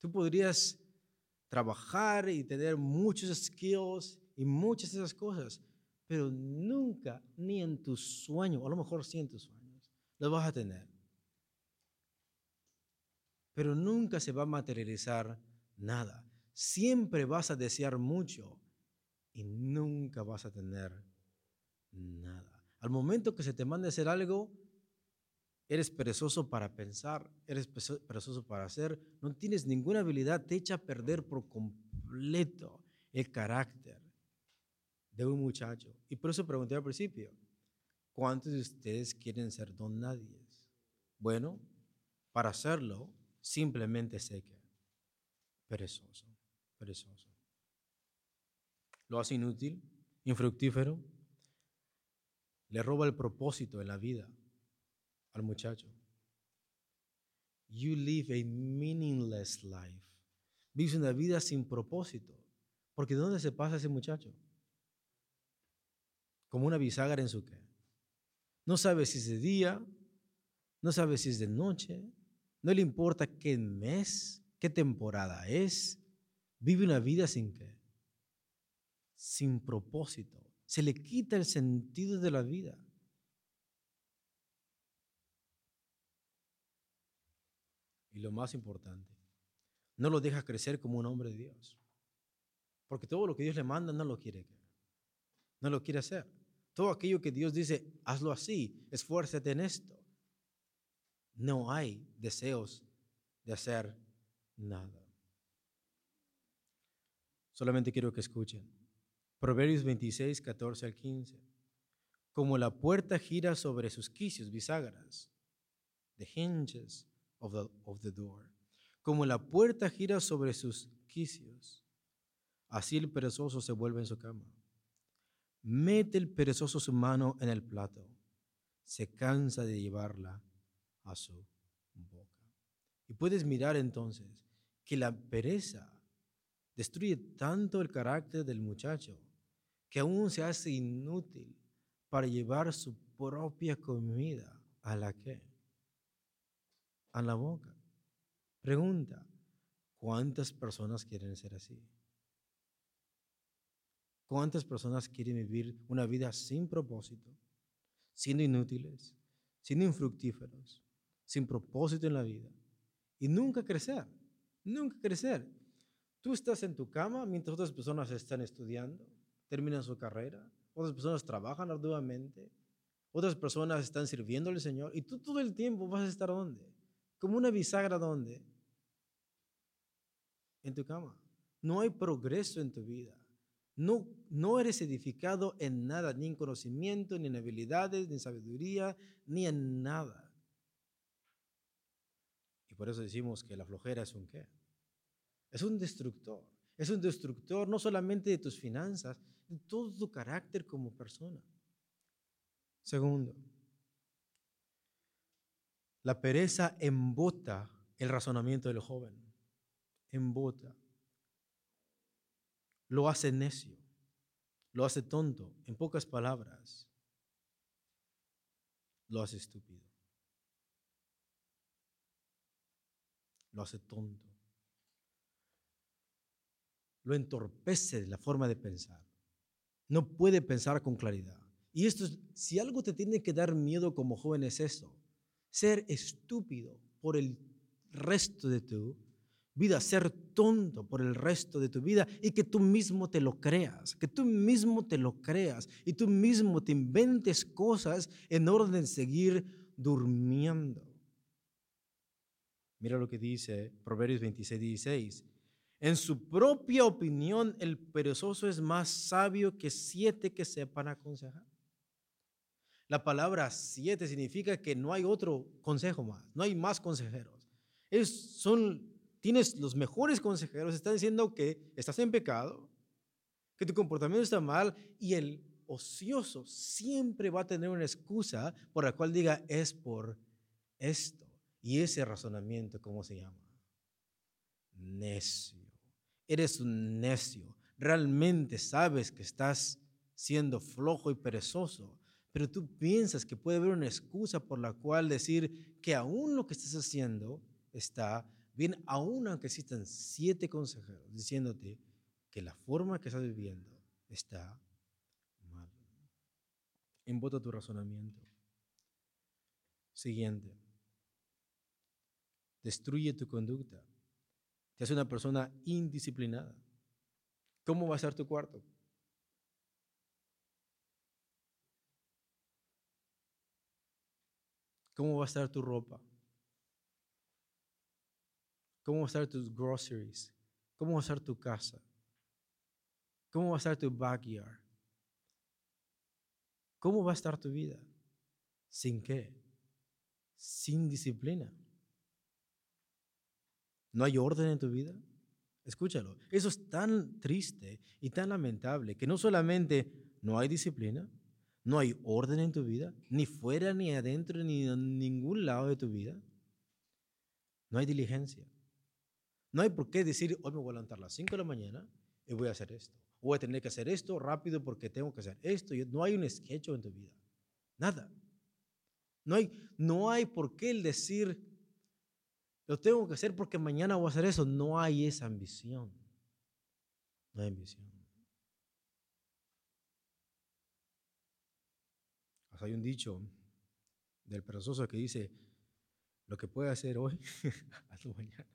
Tú podrías trabajar y tener muchos skills y muchas de esas cosas, pero nunca, ni en tus sueños, o a lo mejor sí en tus sueños, los vas a tener. Pero nunca se va a materializar nada. Siempre vas a desear mucho y nunca vas a tener nada. Al momento que se te mande hacer algo, eres perezoso para pensar, eres perezoso para hacer, no tienes ninguna habilidad, te echa a perder por completo el carácter de un muchacho. Y por eso pregunté al principio, ¿cuántos de ustedes quieren ser don nadie? Bueno, para hacerlo, simplemente sé que perezoso, perezoso. Lo hace inútil, infructífero, le roba el propósito en la vida al muchacho. You live a meaningless life. Vives una vida sin propósito. Porque ¿dónde se pasa ese muchacho? Como una bisagra en su qué. No sabe si es de día, no sabe si es de noche, no le importa qué mes, qué temporada es. Vive una vida sin qué. Sin propósito. Se le quita el sentido de la vida. Y lo más importante, no lo dejas crecer como un hombre de Dios. Porque todo lo que Dios le manda no lo quiere. No lo quiere hacer. Todo aquello que Dios dice, hazlo así, esfuérzate en esto. No hay deseos de hacer nada. Solamente quiero que escuchen. Proverbios 26, 14 al 15. Como la puerta gira sobre sus quicios, bisagras, the hinges Como la puerta gira sobre sus quicios, así el perezoso se vuelve en su cama. Mete el perezoso su mano en el plato, se cansa de llevarla a su boca. Y puedes mirar entonces que la pereza destruye tanto el carácter del muchacho que aún se hace inútil para llevar su propia comida a la que? A la boca. Pregunta, ¿cuántas personas quieren ser así? ¿Cuántas personas quieren vivir una vida sin propósito, siendo inútiles, siendo infructíferos, sin propósito en la vida y nunca crecer? Nunca crecer. Tú estás en tu cama mientras otras personas están estudiando, terminan su carrera, otras personas trabajan arduamente, otras personas están sirviendo al Señor y tú todo el tiempo vas a estar ¿dónde? Como una bisagra ¿dónde? En tu cama. No hay progreso en tu vida. No, no eres edificado en nada, ni en conocimiento, ni en habilidades, ni en sabiduría, ni en nada. Y por eso decimos que la flojera es un qué? Es un destructor. Es un destructor no solamente de tus finanzas, de todo tu carácter como persona. Segundo, la pereza embota el razonamiento del joven. Embota. Lo hace necio. Lo hace tonto. En pocas palabras, lo hace estúpido. Lo hace tonto lo entorpece de la forma de pensar. No puede pensar con claridad. Y esto, si algo te tiene que dar miedo como joven es eso, ser estúpido por el resto de tu vida, ser tonto por el resto de tu vida y que tú mismo te lo creas, que tú mismo te lo creas y tú mismo te inventes cosas en orden de seguir durmiendo. Mira lo que dice Proverbios 26, 16. En su propia opinión, el perezoso es más sabio que siete que sepan aconsejar. La palabra siete significa que no hay otro consejo más, no hay más consejeros. Es, son, tienes los mejores consejeros, están diciendo que estás en pecado, que tu comportamiento está mal y el ocioso siempre va a tener una excusa por la cual diga es por esto. Y ese razonamiento, ¿cómo se llama? Necio eres un necio. Realmente sabes que estás siendo flojo y perezoso, pero tú piensas que puede haber una excusa por la cual decir que aún lo que estás haciendo está bien, aún aunque existan siete consejeros diciéndote que la forma que estás viviendo está mal. Embota tu razonamiento. Siguiente. Destruye tu conducta te hace una persona indisciplinada. ¿Cómo va a ser tu cuarto? ¿Cómo va a estar tu ropa? ¿Cómo va a estar tus groceries? ¿Cómo va a estar tu casa? ¿Cómo va a estar tu backyard? ¿Cómo va a estar tu vida? ¿Sin qué? Sin disciplina. ¿No hay orden en tu vida? Escúchalo. Eso es tan triste y tan lamentable que no solamente no hay disciplina, no hay orden en tu vida, ni fuera, ni adentro, ni en ningún lado de tu vida. No hay diligencia. No hay por qué decir, hoy me voy a levantar a las 5 de la mañana y voy a hacer esto. Voy a tener que hacer esto rápido porque tengo que hacer esto. No hay un sketch en tu vida. Nada. No hay, no hay por qué el decir, lo tengo que hacer porque mañana voy a hacer eso. No hay esa ambición. No hay ambición. Hay un dicho del perezoso que dice, lo que puede hacer hoy, hazlo mañana.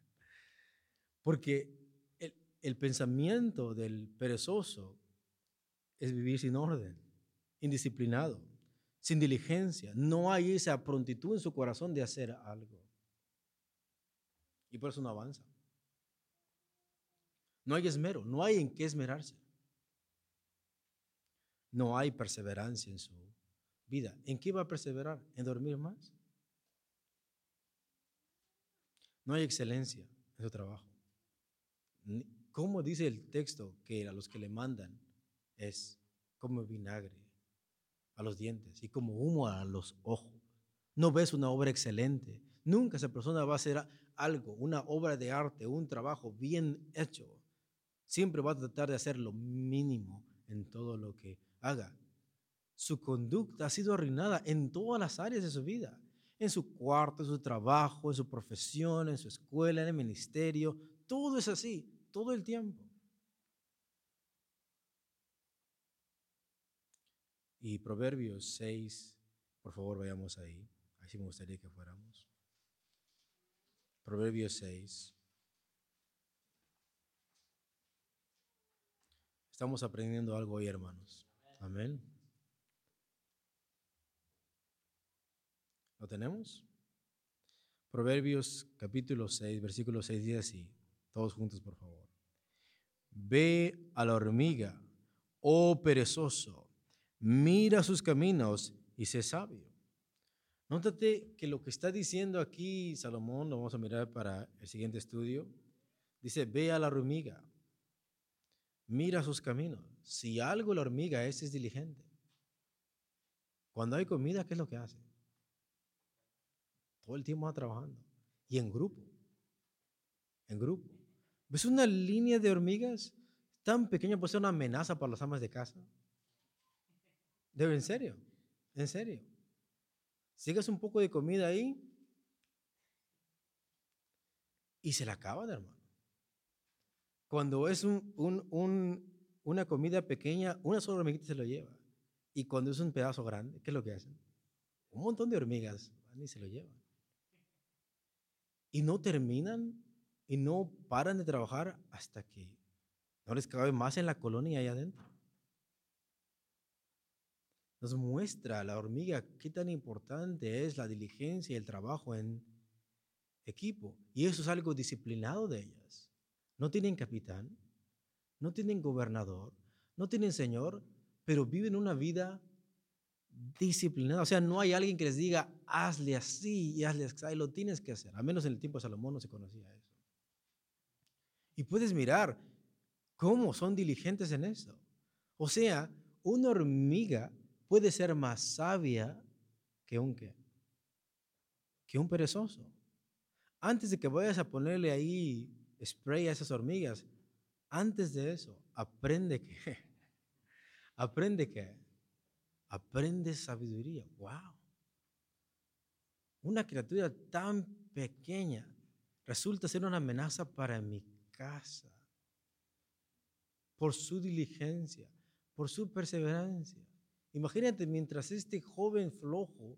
Porque el pensamiento del perezoso es vivir sin orden, indisciplinado, sin diligencia. No hay esa prontitud en su corazón de hacer algo. Y por eso no avanza. No hay esmero, no hay en qué esmerarse. No hay perseverancia en su vida. ¿En qué va a perseverar? ¿En dormir más? No hay excelencia en su trabajo. ¿Cómo dice el texto que a los que le mandan es como vinagre a los dientes y como humo a los ojos? No ves una obra excelente. Nunca esa persona va a hacer algo, una obra de arte, un trabajo bien hecho. Siempre va a tratar de hacer lo mínimo en todo lo que haga. Su conducta ha sido arruinada en todas las áreas de su vida. En su cuarto, en su trabajo, en su profesión, en su escuela, en el ministerio. Todo es así todo el tiempo. Y Proverbios 6, por favor vayamos ahí. Así me gustaría que fuéramos. Proverbios 6. Estamos aprendiendo algo hoy, hermanos. Amén. ¿Lo tenemos? Proverbios capítulo 6, versículo 6 dice así. Todos juntos, por favor. Ve a la hormiga, oh perezoso, mira sus caminos y sé sabio. Nótate que lo que está diciendo aquí Salomón, lo vamos a mirar para el siguiente estudio, dice, ve a la hormiga, mira sus caminos. Si algo la hormiga es, es diligente. Cuando hay comida, ¿qué es lo que hace? Todo el tiempo va trabajando. Y en grupo. En grupo. ¿Ves una línea de hormigas tan pequeña puede ser una amenaza para las amas de casa? Debe, en serio, en serio. Sigas un poco de comida ahí y se la acaban, hermano. Cuando es una comida pequeña, una sola hormiguita se lo lleva. Y cuando es un pedazo grande, ¿qué es lo que hacen? Un montón de hormigas van y se lo llevan. Y no terminan y no paran de trabajar hasta que no les cabe más en la colonia allá adentro. Nos muestra la hormiga qué tan importante es la diligencia y el trabajo en equipo. Y eso es algo disciplinado de ellas. No tienen capitán, no tienen gobernador, no tienen señor, pero viven una vida disciplinada. O sea, no hay alguien que les diga, hazle así y hazle así, lo tienes que hacer. A menos en el tiempo de Salomón no se conocía eso. Y puedes mirar cómo son diligentes en eso. O sea, una hormiga puede ser más sabia que un qué? Que un perezoso. Antes de que vayas a ponerle ahí spray a esas hormigas, antes de eso, aprende que aprende que aprende sabiduría. Wow. Una criatura tan pequeña resulta ser una amenaza para mi casa, por su diligencia, por su perseverancia. Imagínate mientras este joven flojo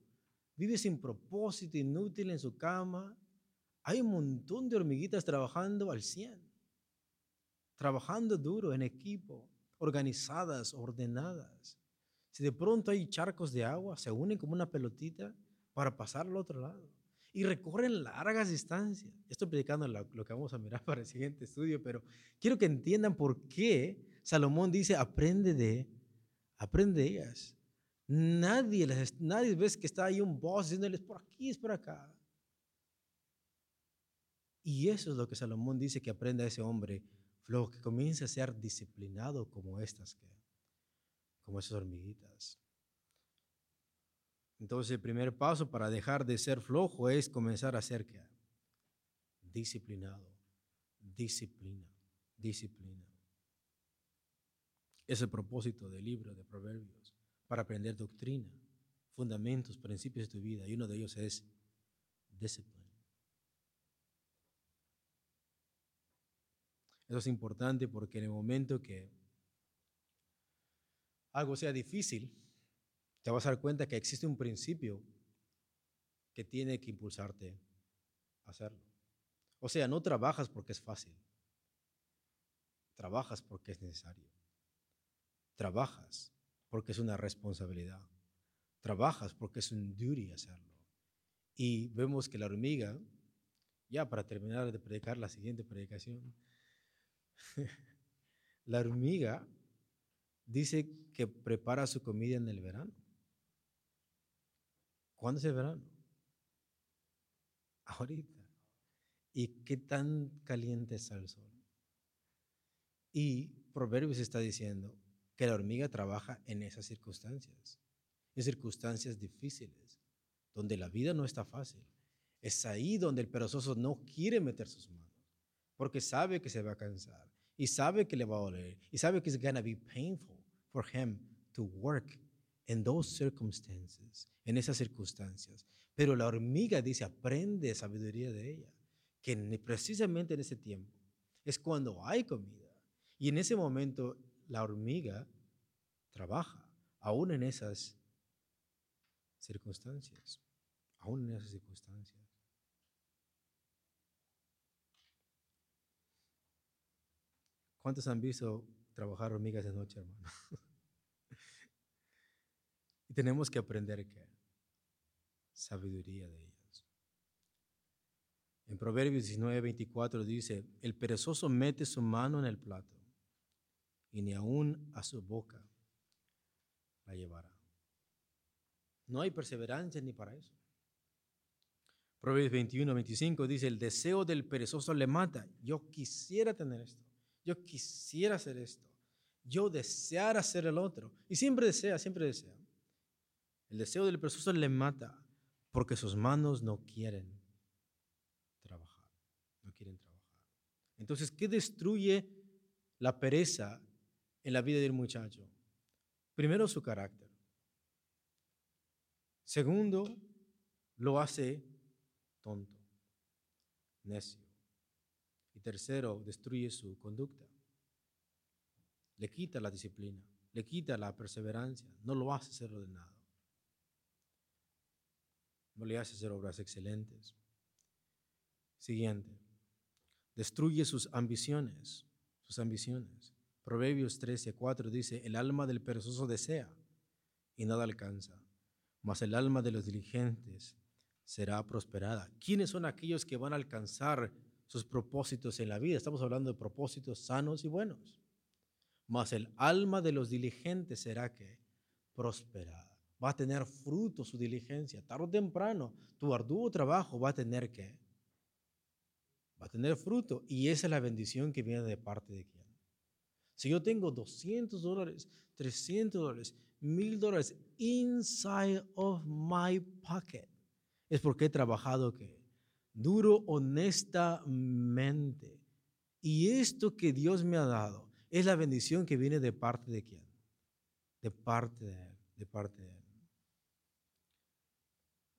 vive sin propósito, inútil en su cama, hay un montón de hormiguitas trabajando al 100, trabajando duro en equipo, organizadas, ordenadas. Si de pronto hay charcos de agua, se unen como una pelotita para pasar al otro lado y recorren largas distancias. Estoy predicando lo, que vamos a mirar para el siguiente estudio, pero quiero que entiendan por qué Salomón dice, aprende de, aprende de ellas. Nadie, les, nadie ves que está ahí un boss diciéndoles por aquí, es por acá. Y eso es lo que Salomón dice que aprenda ese hombre flojo, que comience a ser disciplinado como estas, que, como esas hormiguitas. Entonces el primer paso para dejar de ser flojo es comenzar a ser disciplinado. Disciplina, disciplina. Es el propósito del libro de Proverbios, para aprender doctrina, fundamentos, principios de tu vida, y uno de ellos es disciplina. Eso es importante porque en el momento que algo sea difícil, te vas a dar cuenta que existe un principio que tiene que impulsarte a hacerlo. O sea, no trabajas porque es fácil. Trabajas porque es necesario. Trabajas porque es una responsabilidad. Trabajas porque es un duty hacerlo. Y vemos que la hormiga, ya para terminar de predicar la siguiente predicación, la hormiga dice que prepara su comida en el verano. ¿Cuándo es el verano? Ahorita. ¿Y qué tan caliente está el sol? Y Proverbios está diciendo que la hormiga trabaja en esas circunstancias, en circunstancias difíciles, donde la vida no está fácil. Es ahí donde el perezoso no quiere meter sus manos, porque sabe que se va a cansar y sabe que le va a doler y sabe que going to be painful for him to work in those circumstances, en esas circunstancias. Pero la hormiga dice, aprende sabiduría de ella, que precisamente en ese tiempo es cuando hay comida. Y en ese momento la hormiga trabaja, aún en esas circunstancias, aún en esas circunstancias. ¿Cuántos han visto trabajar hormigas de noche, hermano? y tenemos que aprender que sabiduría de ellas. En Proverbios 19, 24 dice, el perezoso mete su mano en el plato y ni aún a su boca la llevará. No hay perseverancia ni para eso. Proverbios 21, 25 dice, el deseo del perezoso le mata. Yo quisiera tener esto. Yo quisiera hacer esto. Yo deseara hacer el otro. Y siempre desea, siempre desea. El deseo del perezoso le mata porque sus manos no quieren trabajar. No quieren trabajar. Entonces, ¿qué destruye la pereza en la vida del muchacho? Primero, su carácter. Segundo, lo hace tonto, necio. Tercero, destruye su conducta. Le quita la disciplina, le quita la perseverancia, no lo hace ser ordenado. No le hace hacer obras excelentes. Siguiente, destruye sus ambiciones, sus ambiciones. Proverbios 13, 4 dice, el alma del perezoso desea y nada alcanza, mas el alma de los diligentes será prosperada. ¿Quiénes son aquellos que van a alcanzar sus propósitos en la vida? Estamos hablando de propósitos sanos y buenos. Mas el alma de los diligentes será que prosperada. Va a tener fruto su diligencia. Tarde o temprano, tu arduo trabajo va a tener que, va a tener fruto. Y esa es la bendición que viene de parte de quién. Si yo tengo 200 dólares, 300 dólares, 1000 dólares inside of my pocket, es porque he trabajado que duro, honestamente. Y esto que Dios me ha dado es la bendición que viene de parte de quién? De parte de Él, parte.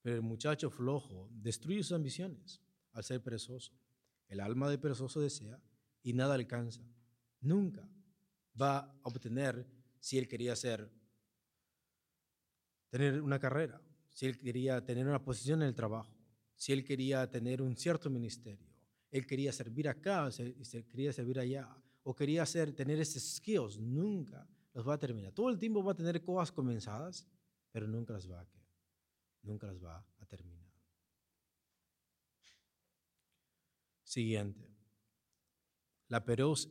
Pero el muchacho flojo destruye sus ambiciones al ser perezoso. El alma de perezoso desea y nada alcanza. Nunca va a obtener si él quería ser, tener una carrera, si él quería tener una posición en el trabajo, si él quería tener un cierto ministerio, él quería servir acá, quería servir allá, o quería hacer, tener esos skills, nunca los va a terminar. Todo el tiempo va a tener cosas comenzadas, pero nunca las va a, nunca las va a terminar. Siguiente. La,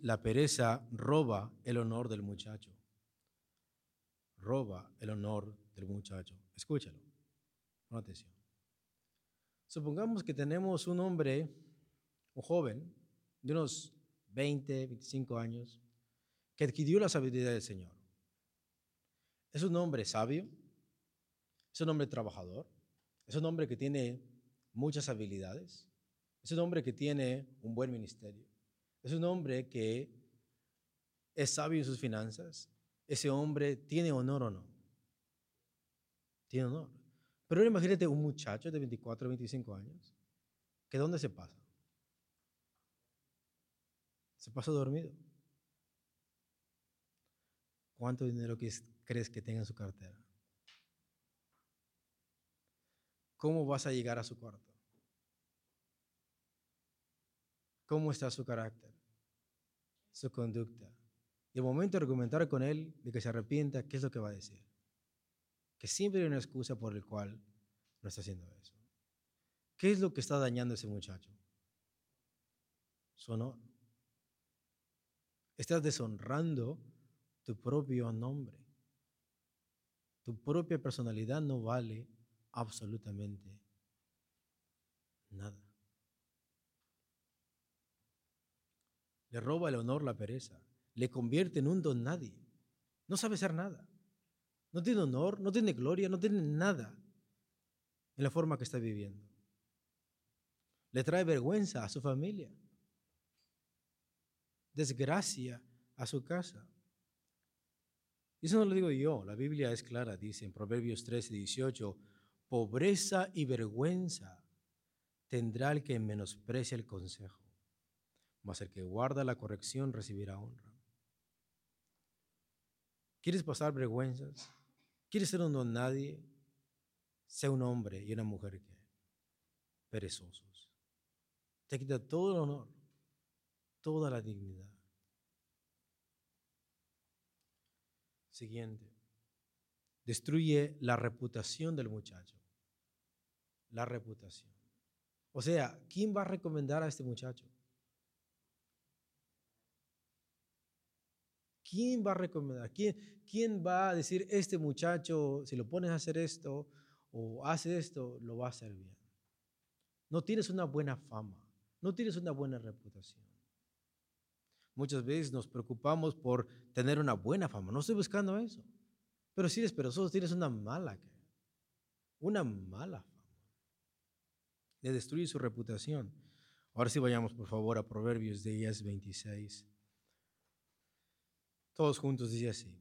la pereza roba el honor del muchacho. Roba el honor del muchacho. Escúchalo. Con atención. Supongamos que tenemos un hombre, un joven, de unos 20, 25 años, que adquirió la sabiduría del Señor. Es un hombre sabio, es un hombre trabajador, es un hombre que tiene muchas habilidades, es un hombre que tiene un buen ministerio, es un hombre que es sabio en sus finanzas. Ese hombre tiene honor o no. Tiene honor. Pero imagínate un muchacho de 24 o 25 años, que ¿dónde se pasa? Se pasa dormido. ¿Cuánto dinero crees que tenga en su cartera? ¿Cómo vas a llegar a su cuarto? ¿Cómo está su carácter? su conducta. El momento de argumentar con él, de que se arrepienta, ¿qué es lo que va a decir? Que siempre hay una excusa por el cual no está haciendo eso. ¿Qué es lo que está dañando a ese muchacho? Su honor. Estás deshonrando tu propio nombre. Tu propia personalidad no vale absolutamente nada. Le roba el honor la pereza. Le convierte en un don nadie. No sabe hacer nada. No tiene honor, no tiene gloria, no tiene nada en la forma que está viviendo. Le trae vergüenza a su familia. Desgracia a su casa. Y eso no lo digo yo, la Biblia es clara, dice en Proverbios 13, 18, pobreza y vergüenza tendrá el que menosprecia el consejo mas el que guarda la corrección recibirá honra. ¿Quieres pasar vergüenzas? ¿Quieres ser un don nadie? Sea un hombre y una mujer que perezosos. Te quita todo el honor, toda la dignidad. Siguiente. Destruye la reputación del muchacho. La reputación. O sea, ¿quién va a recomendar a este muchacho? ¿Quién va a recomendar? ¿Quién, ¿Quién va a decir, este muchacho, si lo pones a hacer esto o hace esto, lo va a hacer bien? No tienes una buena fama, no tienes una buena reputación. Muchas veces nos preocupamos por tener una buena fama. No estoy buscando eso. Pero si eres perezoso, tienes una mala, una mala fama. Le destruye su reputación. Ahora sí vayamos, por favor, a Proverbios 10, 26. Todos juntos dice así.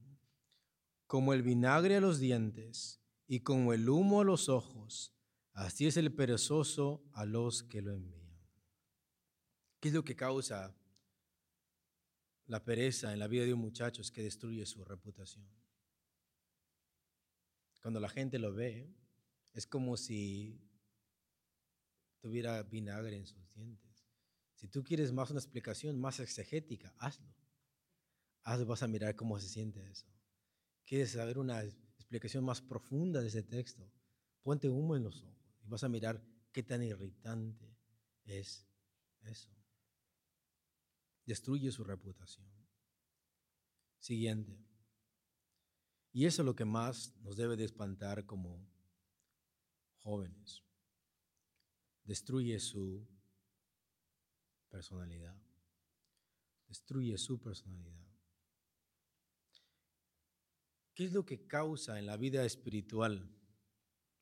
Como el vinagre a los dientes y como el humo a los ojos, así es el perezoso a los que lo envían. ¿Qué es lo que causa la pereza en la vida de un muchacho? Es que destruye su reputación. Cuando la gente lo ve, es como si tuviera vinagre en sus dientes. Si tú quieres más una explicación más exegética, hazlo vas a mirar cómo se siente eso. ¿Quieres saber una explicación más profunda de ese texto? Ponte humo en los ojos y vas a mirar qué tan irritante es eso. Destruye su reputación. Siguiente. Y eso es lo que más nos debe de espantar como jóvenes. Destruye su personalidad. Destruye su personalidad. ¿Qué es lo que causa en la vida espiritual,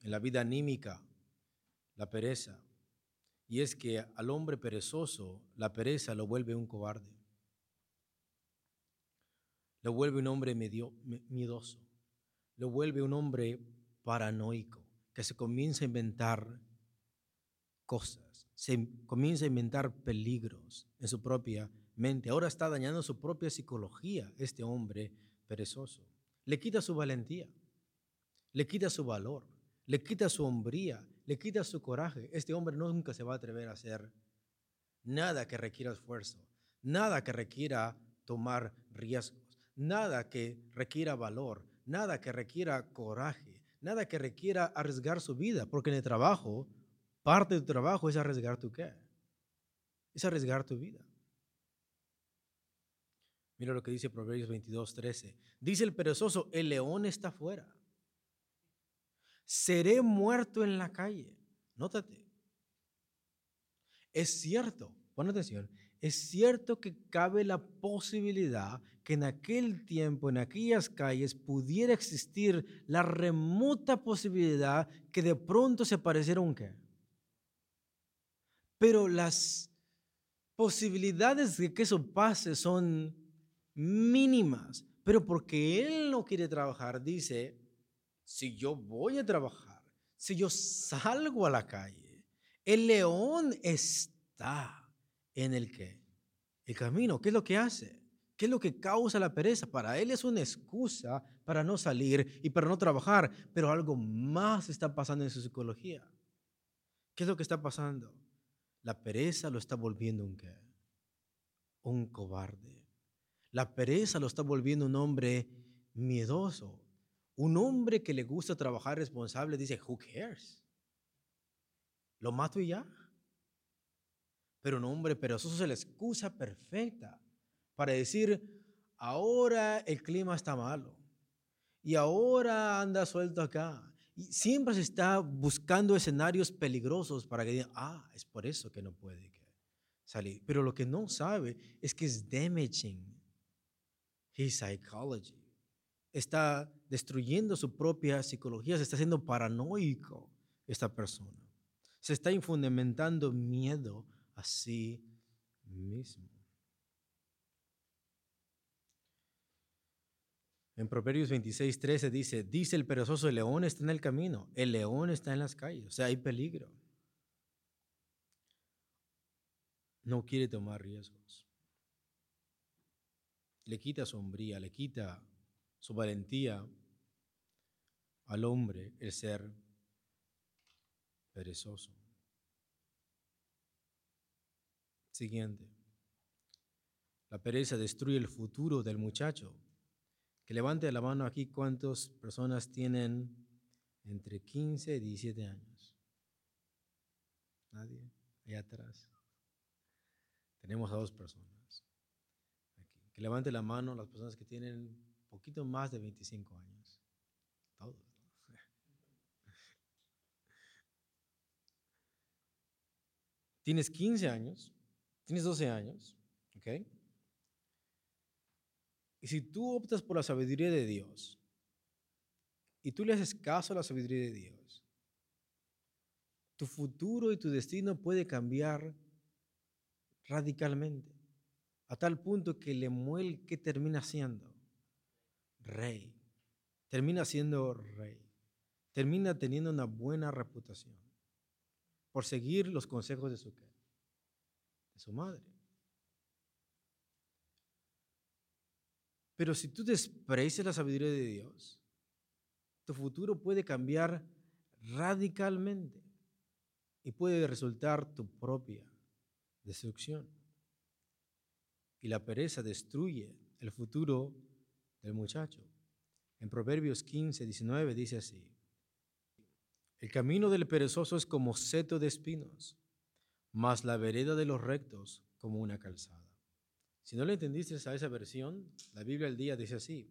en la vida anímica, la pereza? Y es que al hombre perezoso la pereza lo vuelve un cobarde. Lo vuelve un hombre miedoso. Lo vuelve un hombre paranoico, que se comienza a inventar cosas, se comienza a inventar peligros en su propia mente. Ahora está dañando su propia psicología este hombre perezoso le quita su valentía, le quita su valor, le quita su hombría, le quita su coraje. Este hombre nunca se va a atrever a hacer nada que requiera esfuerzo, nada que requiera tomar riesgos, nada que requiera valor, nada que requiera coraje, nada que requiera arriesgar su vida, porque en el trabajo, parte de tu trabajo es arriesgar tu qué? Es arriesgar tu vida. Mira lo que dice Proverbios 22, 13. Dice el perezoso, el león está fuera. Seré muerto en la calle. Nótate. Es cierto, pon atención, es cierto que cabe la posibilidad que en aquel tiempo, en aquellas calles, pudiera existir la remota posibilidad que de pronto se apareciera un qué. Pero las posibilidades de que eso pase son mínimas, pero porque Él no quiere trabajar, dice, si yo voy a trabajar, si yo salgo a la calle, el león está en el que, el camino, ¿qué es lo que hace? ¿Qué es lo que causa la pereza? Para él es una excusa para no salir y para no trabajar, pero algo más está pasando en su psicología. ¿Qué es lo que está pasando? La pereza lo está volviendo un qué? Un cobarde La pereza lo está volviendo un hombre miedoso. Un hombre que le gusta trabajar responsable dice, who cares? Lo mato y ya. Pero un hombre perezoso es la excusa perfecta para decir, ahora el clima está malo y ahora anda suelto acá. Y siempre se está buscando escenarios peligrosos para que digan, ah, es por eso que no puede salir. Pero lo que no sabe es que es damaging his psychology. Está destruyendo su propia psicología, se está haciendo paranoico esta persona. Se está infundamentando miedo a sí mismo. En Proverbios 26, 13 dice, dice el perezoso, el león está en el camino, el león está en las calles, o sea, hay peligro. No quiere tomar riesgos. Le quita sombría, le quita su valentía al hombre el ser perezoso. Siguiente. La pereza destruye el futuro del muchacho. Que levante la mano aquí cuántas personas tienen entre 15 y 17 años. Nadie. Allá atrás. Tenemos a dos personas. Que levante la mano las personas que tienen poquito más de 25 años. Todos. Tienes 15 años, tienes 12 años, ¿ok? Y si tú optas por la sabiduría de Dios y tú le haces caso a la sabiduría de Dios, tu futuro y tu destino puede cambiar radicalmente, a tal punto que Lemuel, ¿qué termina siendo? Rey. Termina siendo rey. Termina teniendo una buena reputación por seguir los consejos de su, de su madre. Pero si tú desprecias la sabiduría de Dios, tu futuro puede cambiar radicalmente y puede resultar tu propia destrucción. Y la pereza destruye el futuro del muchacho. En Proverbios 15, 19 dice así, el camino del perezoso es como seto de espinos, mas la vereda de los rectos como una calzada. Si no le entendiste a esa versión, la Biblia al día dice así,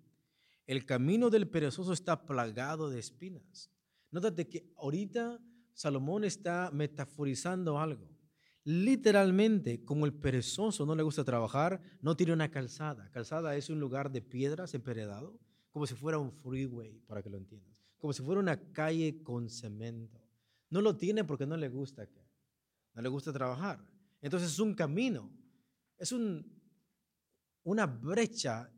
el camino del perezoso está plagado de espinas. Nótate que ahorita Salomón está metaforizando algo. Literalmente, como el perezoso no le gusta trabajar, no tiene una calzada. Calzada es un lugar de piedras emperedado, como si fuera un freeway, para que lo entiendas. Como si fuera una calle con cemento. No lo tiene porque no le gusta, no le gusta trabajar. Entonces es un camino, es un, una brecha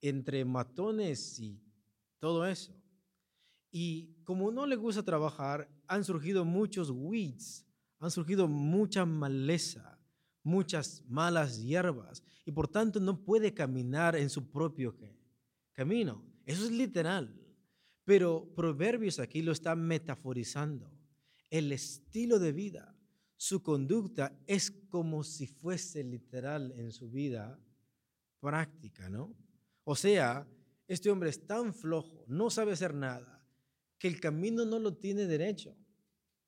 entre matones y todo eso. Y como no le gusta trabajar, han surgido muchos weeds, han surgido mucha maleza, muchas malas hierbas, y por tanto no puede caminar en su propio camino. Eso es literal. Pero Proverbios aquí lo está metaforizando. El estilo de vida, su conducta es como si fuese literal en su vida práctica, ¿no? O sea, este hombre es tan flojo, no sabe hacer nada, que el camino no lo tiene derecho.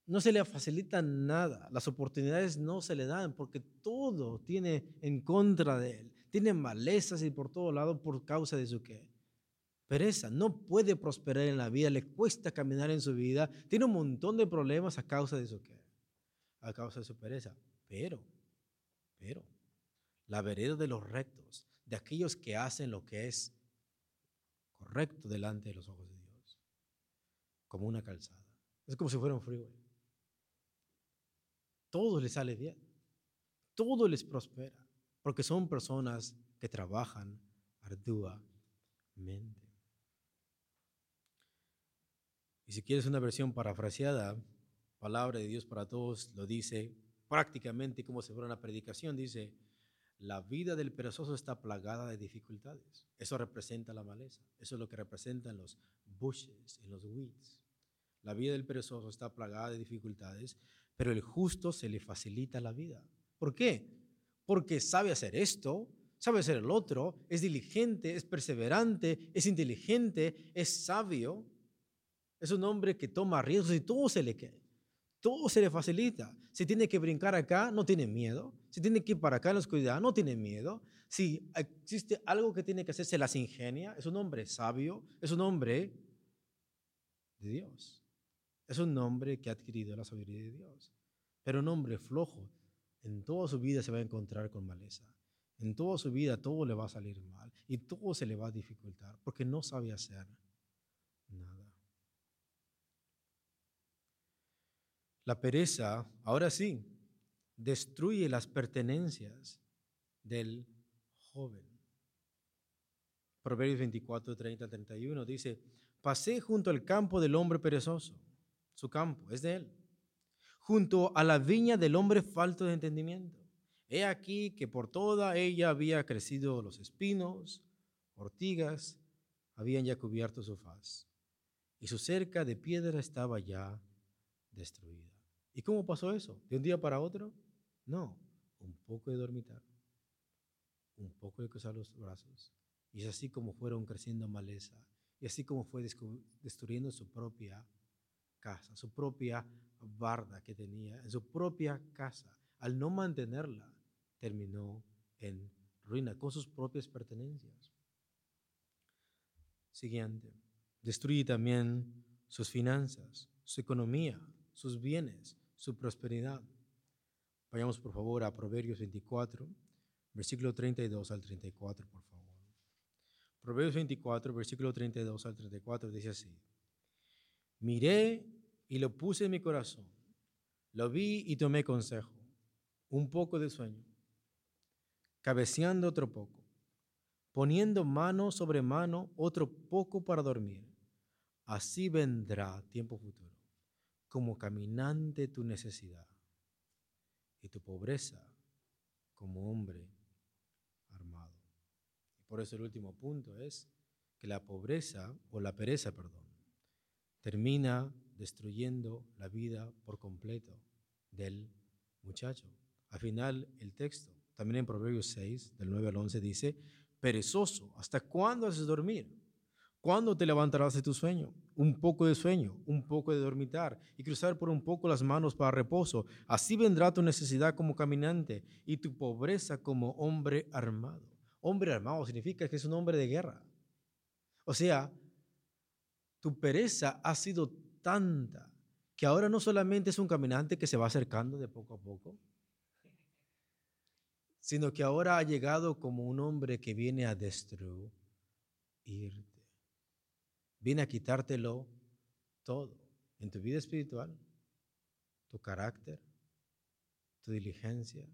No se le facilita nada, las oportunidades no se le dan porque todo tiene en contra de él. Tiene malezas y por todo lado por causa de su qué. Pereza, no puede prosperar en la vida, le cuesta caminar en su vida, tiene un montón de problemas a causa de su qué. A causa de su pereza. Pero, pero, la vereda de los rectos de aquellos que hacen lo que es correcto delante de los ojos de Dios, como una calzada. Es como si fuera un freeway. Todo les sale bien, todo les prospera, porque son personas que trabajan arduamente. Y si quieres una versión parafraseada, palabra de Dios para todos lo dice prácticamente como si fuera una predicación, dice, la vida del perezoso está plagada de dificultades. Eso representa la maleza. Eso es lo que representan los bushes y los weeds. La vida del perezoso está plagada de dificultades, pero el justo se le facilita la vida. ¿Por qué? Porque sabe hacer esto, sabe ser el otro, es diligente, es perseverante, es inteligente, es sabio. Es un hombre que toma riesgos y todo se le queda. Todo se le facilita. Si tiene que brincar acá, no tiene miedo. Si tiene que ir para acá en la oscuridad, no tiene miedo. Si existe algo que tiene que hacer, se las ingenia. Es un hombre sabio, es un hombre de Dios. Es un hombre que ha adquirido la sabiduría de Dios. Pero un hombre flojo, en toda su vida se va a encontrar con maleza. En toda su vida todo le va a salir mal y todo se le va a dificultar porque no sabe hacer nada. La pereza, ahora sí, destruye las pertenencias del joven. Proverbios 24, 30 31 dice, pasé junto al campo del hombre perezoso, su campo es de él, junto a la viña del hombre falto de entendimiento. He aquí que por toda ella había crecido los espinos, ortigas, habían ya cubierto su faz, y su cerca de piedra estaba ya destruida. ¿Y cómo pasó eso? ¿De un día para otro? No, un poco de dormitar, un poco de cruzar los brazos. Y es así como fueron creciendo maleza, y así como fue destruyendo su propia casa, su propia barda que tenía, en su propia casa. Al no mantenerla, terminó en ruina con sus propias pertenencias. Siguiente, destruye también sus finanzas, su economía, sus bienes, su prosperidad. Vayamos por favor a Proverbios 24, versículo 32 al 34, por favor. Proverbios 24, versículo 32 al 34 dice así. Miré y lo puse en mi corazón. Lo vi y tomé consejo. Un poco de sueño. Cabeceando otro poco. Poniendo mano sobre mano otro poco para dormir. Así vendrá tiempo futuro como caminante tu necesidad y tu pobreza como hombre armado. Por eso el último punto es que la pobreza, o la pereza, perdón, termina destruyendo la vida por completo del muchacho. Al final, el texto, también en Proverbios 6, del 9 al 11, dice, perezoso, ¿hasta cuándo haces dormir? ¿Cuándo te levantarás de tu sueño? Un poco de sueño, un poco de dormitar y cruzar por un poco las manos para reposo. Así vendrá tu necesidad como caminante y tu pobreza como hombre armado. Hombre armado significa que es un hombre de guerra. O sea, tu pereza ha sido tanta que ahora no solamente es un caminante que se va acercando de poco a poco, sino que ahora ha llegado como un hombre que viene a destruirte viene a quitártelo todo en tu vida espiritual, tu carácter, tu diligencia,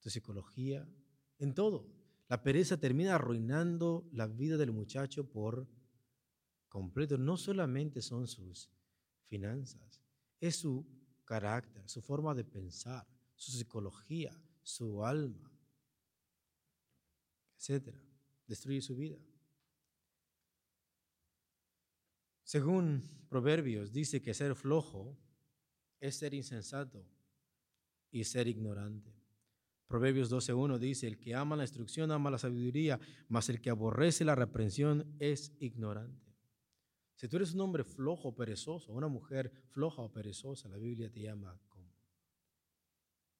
tu psicología, en todo. La pereza termina arruinando la vida del muchacho por completo. No solamente son sus finanzas, es su carácter, su forma de pensar, su psicología, su alma, etc. Destruye su vida. Según Proverbios, dice que ser flojo es ser insensato y ser ignorante. Proverbios 12.1 dice, el que ama la instrucción ama la sabiduría, mas el que aborrece la reprensión es ignorante. Si tú eres un hombre flojo, perezoso, una mujer floja o perezosa, la Biblia te llama como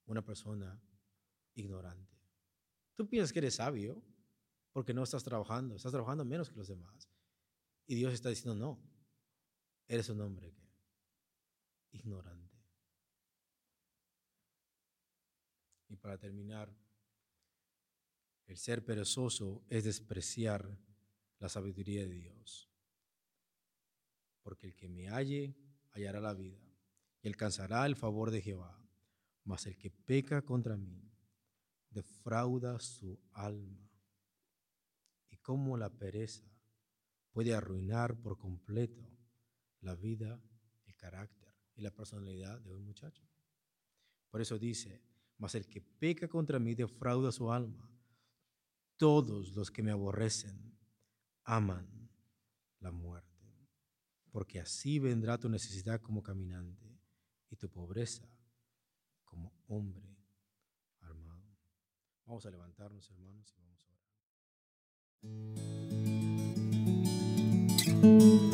una persona ignorante. Tú piensas que eres sabio porque no estás trabajando, estás trabajando menos que los demás. Y Dios está diciendo, no, Eres un hombre ignorante. Y para terminar, el ser perezoso es despreciar la sabiduría de Dios. Porque el que me halle hallará la vida y alcanzará el favor de Jehová. Mas el que peca contra mí defrauda su alma. Y como la pereza puede arruinar por completo la vida, el carácter y la personalidad de un muchacho. Por eso dice, mas el que peca contra mí defrauda su alma. Todos los que me aborrecen aman la muerte, porque así vendrá tu necesidad como caminante y tu pobreza como hombre armado. Vamos a levantarnos, hermanos, y vamos a you.